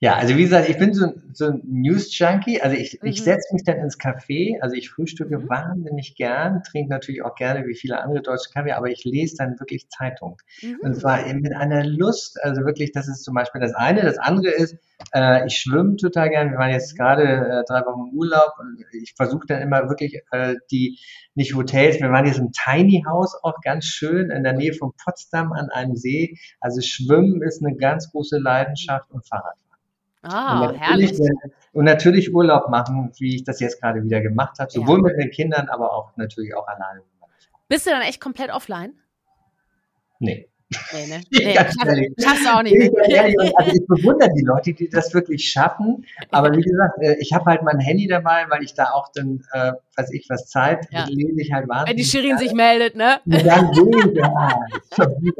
Ja, also wie gesagt, ich bin so, so ein News-Junkie. Also ich, mhm. ich setze mich dann ins Café. Also ich frühstücke mhm. wahnsinnig gern, trinke natürlich auch gerne wie viele andere deutsche Kaffee, aber ich lese dann wirklich Zeitung. Mhm. Und zwar eben mit einer Lust. Also wirklich, das ist zum Beispiel das eine. Das andere ist, äh, ich schwimme total gern. Wir waren jetzt mhm. gerade äh, drei Wochen im Urlaub und ich versuche dann immer wirklich äh, die, nicht Hotels, wir waren jetzt im Tiny House auch ganz schön in der Nähe von Potsdam an einem See. Also Schwimmen ist eine ganz große Leidenschaft und Fahrradfahren. Ah, und herrlich. Und natürlich Urlaub machen, wie ich das jetzt gerade wieder gemacht habe, sowohl ja. mit den Kindern, aber auch natürlich auch alleine. Bist du dann echt komplett offline? Nee. Nee, ne? Nee, ehrlich. schaffst du auch nicht. Ne? Also ich bewundere die Leute, die das wirklich schaffen. Aber wie gesagt, äh, ich habe halt mein Handy dabei, weil ich da auch dann, äh, weiß ich was, Zeit ja. lese ich halt wahnsinnig. Wenn die Shirin sich meldet, ne? Dann sehe ich.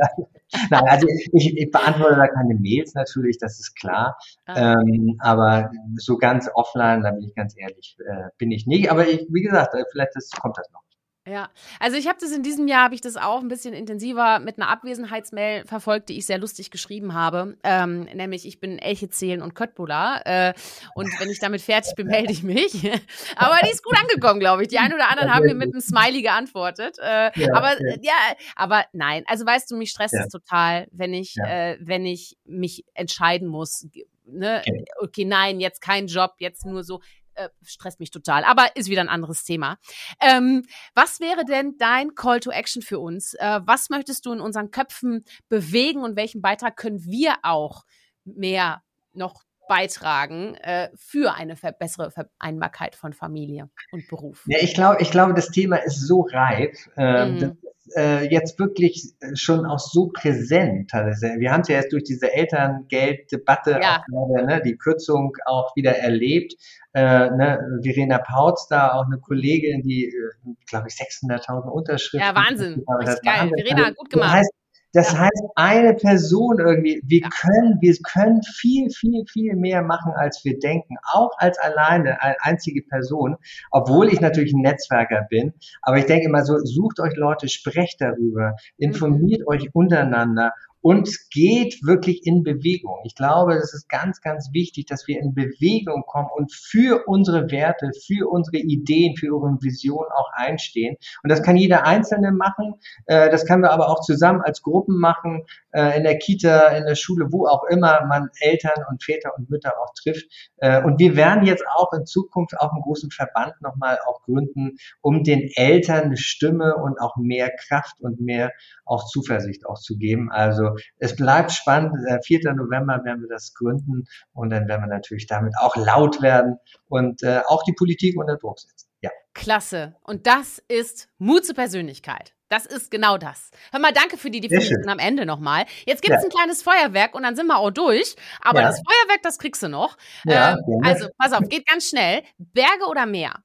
Nein, also ich, ich beantworte da keine Mails natürlich, das ist klar. Ah. Ähm, aber so ganz offline, da bin ich ganz ehrlich, äh, bin ich nicht. Aber ich, wie gesagt, äh, vielleicht das, kommt das noch. Ja, also ich habe das in diesem Jahr, habe ich das auch ein bisschen intensiver mit einer Abwesenheitsmail verfolgt, die ich sehr lustig geschrieben habe. Ähm, nämlich, ich bin Elche zählen und Köttbullar. Äh, und wenn ich damit fertig bin, melde ich mich. aber die ist gut angekommen, glaube ich. Die einen oder anderen haben mir mit einem Smiley geantwortet. Äh, ja, aber ja. ja. aber nein. Also weißt du, mich stresst ja. es total, wenn ich, äh, wenn ich mich entscheiden muss. Ne? Okay. okay, nein, jetzt kein Job, jetzt nur so äh, stresst mich total, aber ist wieder ein anderes Thema. Ähm, was wäre denn dein Call to Action für uns? Äh, was möchtest du in unseren Köpfen bewegen und welchen Beitrag können wir auch mehr noch beitragen äh, für eine bessere Vereinbarkeit von Familie und Beruf? Ja, ich glaube, ich glaube, das Thema ist so reif. Äh, mhm. Das äh, jetzt wirklich äh, schon auch so präsent. Wir haben es ja erst durch diese Elterngelddebatte, ja. ne, die Kürzung auch wieder erlebt. Äh, ne, Verena Pautz da, auch eine Kollegin, die, äh, glaube ich, 600.000 Unterschriften. Ja, Wahnsinn. Richtig geil. Verena, also, gut gemacht. Das heißt, das ja. heißt, eine Person irgendwie, wir ja. können, wir können viel, viel, viel mehr machen, als wir denken. Auch als alleine, eine einzige Person, obwohl ich natürlich ein Netzwerker bin. Aber ich denke immer so, sucht euch Leute, sprecht darüber, informiert mhm. euch untereinander und geht wirklich in Bewegung. Ich glaube, das ist ganz, ganz wichtig, dass wir in Bewegung kommen und für unsere Werte, für unsere Ideen, für unsere Vision auch einstehen. Und das kann jeder Einzelne machen. Äh, das können wir aber auch zusammen als Gruppen machen, äh, in der Kita, in der Schule, wo auch immer man Eltern und Väter und Mütter auch trifft. Äh, und wir werden jetzt auch in Zukunft auch einen großen Verband nochmal auch gründen, um den Eltern eine Stimme und auch mehr Kraft und mehr auch Zuversicht auch zu geben. Also es bleibt spannend. 4. Äh, November werden wir das gründen und dann werden wir natürlich damit auch laut werden und äh, auch die Politik unter Druck setzen. Ja. Klasse. Und das ist Mut zur Persönlichkeit. Das ist genau das. Hör mal, danke für die Definition am Ende nochmal. Jetzt gibt es ja. ein kleines Feuerwerk und dann sind wir auch durch. Aber ja. das Feuerwerk, das kriegst du noch. Ja, ähm, also, pass auf, geht ganz schnell. Berge oder Meer?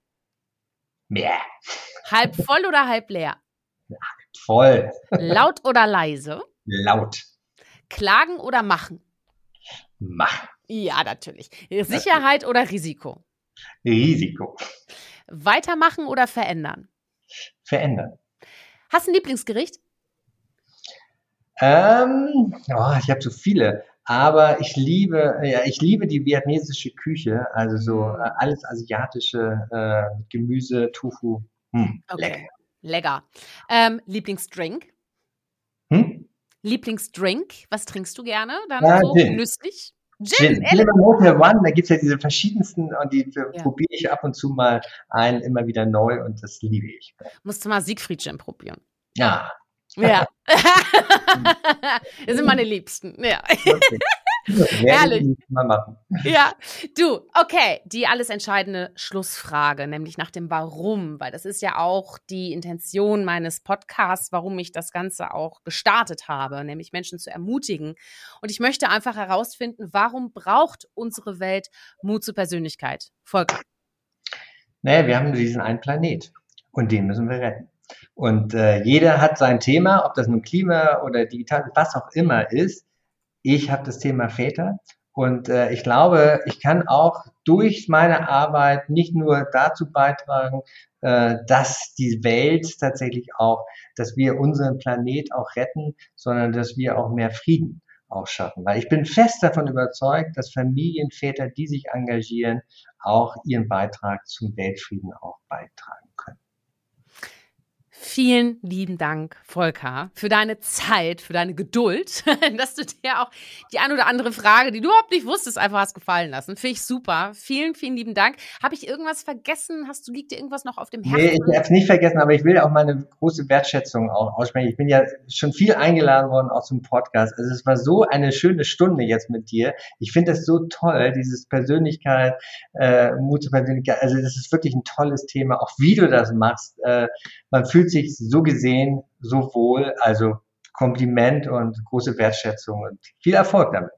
Meer. Halb voll oder halb leer? Voll. Laut oder leise? Laut. Klagen oder machen? Machen. Ja, natürlich. Sicherheit oder Risiko? Risiko. Weitermachen oder verändern? Verändern. Hast du ein Lieblingsgericht? Ähm, oh, ich habe so viele, aber ich liebe, ja, ich liebe die vietnamesische Küche, also so hm. äh, alles asiatische äh, Gemüse, Tofu. Hm, okay. Lecker. Lecker. Ähm, Lieblingsdrink? Hm? Lieblingsdrink? Was trinkst du gerne? Dann ja, so Gin. genüsslich? Gin, Gin. Gin Motel One, da gibt es ja diese verschiedensten und die ja. probiere ich ab und zu mal ein, immer wieder neu und das liebe ich. Musst du mal Siegfried Gin probieren. Ja. Ja. das sind meine Liebsten. Ja. Okay. Machen. Ja, du, okay, die alles entscheidende Schlussfrage, nämlich nach dem Warum, weil das ist ja auch die Intention meines Podcasts, warum ich das Ganze auch gestartet habe, nämlich Menschen zu ermutigen. Und ich möchte einfach herausfinden, warum braucht unsere Welt Mut zur Persönlichkeit? Volker. Naja, wir haben diesen einen Planet und den müssen wir retten. Und äh, jeder hat sein Thema, ob das nun Klima oder digital, was auch immer ist. Ich habe das Thema Väter und äh, ich glaube, ich kann auch durch meine Arbeit nicht nur dazu beitragen, äh, dass die Welt tatsächlich auch, dass wir unseren Planet auch retten, sondern dass wir auch mehr Frieden auch schaffen. Weil ich bin fest davon überzeugt, dass Familienväter, die sich engagieren, auch ihren Beitrag zum Weltfrieden auch beitragen. Vielen lieben Dank, Volker, für deine Zeit, für deine Geduld, dass du dir auch die ein oder andere Frage, die du überhaupt nicht wusstest, einfach hast gefallen lassen. Finde ich super. Vielen, vielen lieben Dank. Habe ich irgendwas vergessen? Hast du, liegt dir irgendwas noch auf dem Herzen? Nee, ich habe es nicht vergessen, aber ich will auch meine große Wertschätzung auch aussprechen. Ich bin ja schon viel eingeladen worden, auch zum Podcast. Also es war so eine schöne Stunde jetzt mit dir. Ich finde es so toll, dieses Persönlichkeit, äh, Mut zur Persönlichkeit. Also das ist wirklich ein tolles Thema, auch wie du das machst. Äh, man fühlt sich so gesehen, so wohl. Also Kompliment und große Wertschätzung und viel Erfolg damit.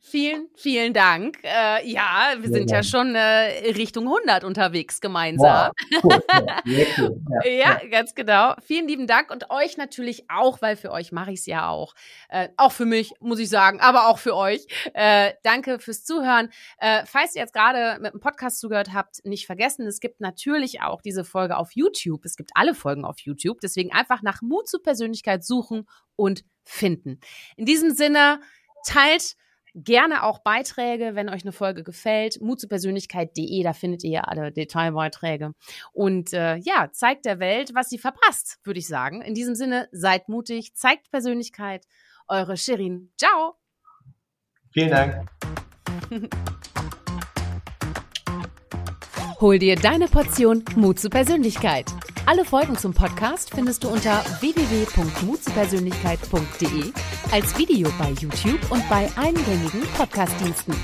Vielen, vielen Dank. Äh, ja, wir sind ja, ja schon äh, Richtung 100 unterwegs gemeinsam. Wow, cool, ja, cool. ja, ja, ganz genau. Vielen lieben Dank und euch natürlich auch, weil für euch mache ich es ja auch. Äh, auch für mich, muss ich sagen, aber auch für euch. Äh, danke fürs Zuhören. Äh, falls ihr jetzt gerade mit dem Podcast zugehört habt, nicht vergessen, es gibt natürlich auch diese Folge auf YouTube. Es gibt alle Folgen auf YouTube. Deswegen einfach nach Mut zur Persönlichkeit suchen und finden. In diesem Sinne, teilt Gerne auch Beiträge, wenn euch eine Folge gefällt. Mutzupersönlichkeit.de, da findet ihr alle Detailbeiträge. Und äh, ja, zeigt der Welt, was sie verpasst, würde ich sagen. In diesem Sinne, seid mutig, zeigt Persönlichkeit. Eure Shirin. Ciao. Vielen Dank. Hol dir deine Portion Mut zur Persönlichkeit. Alle Folgen zum Podcast findest du unter www.mutzupersönlichkeit.de, als Video bei YouTube und bei allen gängigen Podcastdiensten.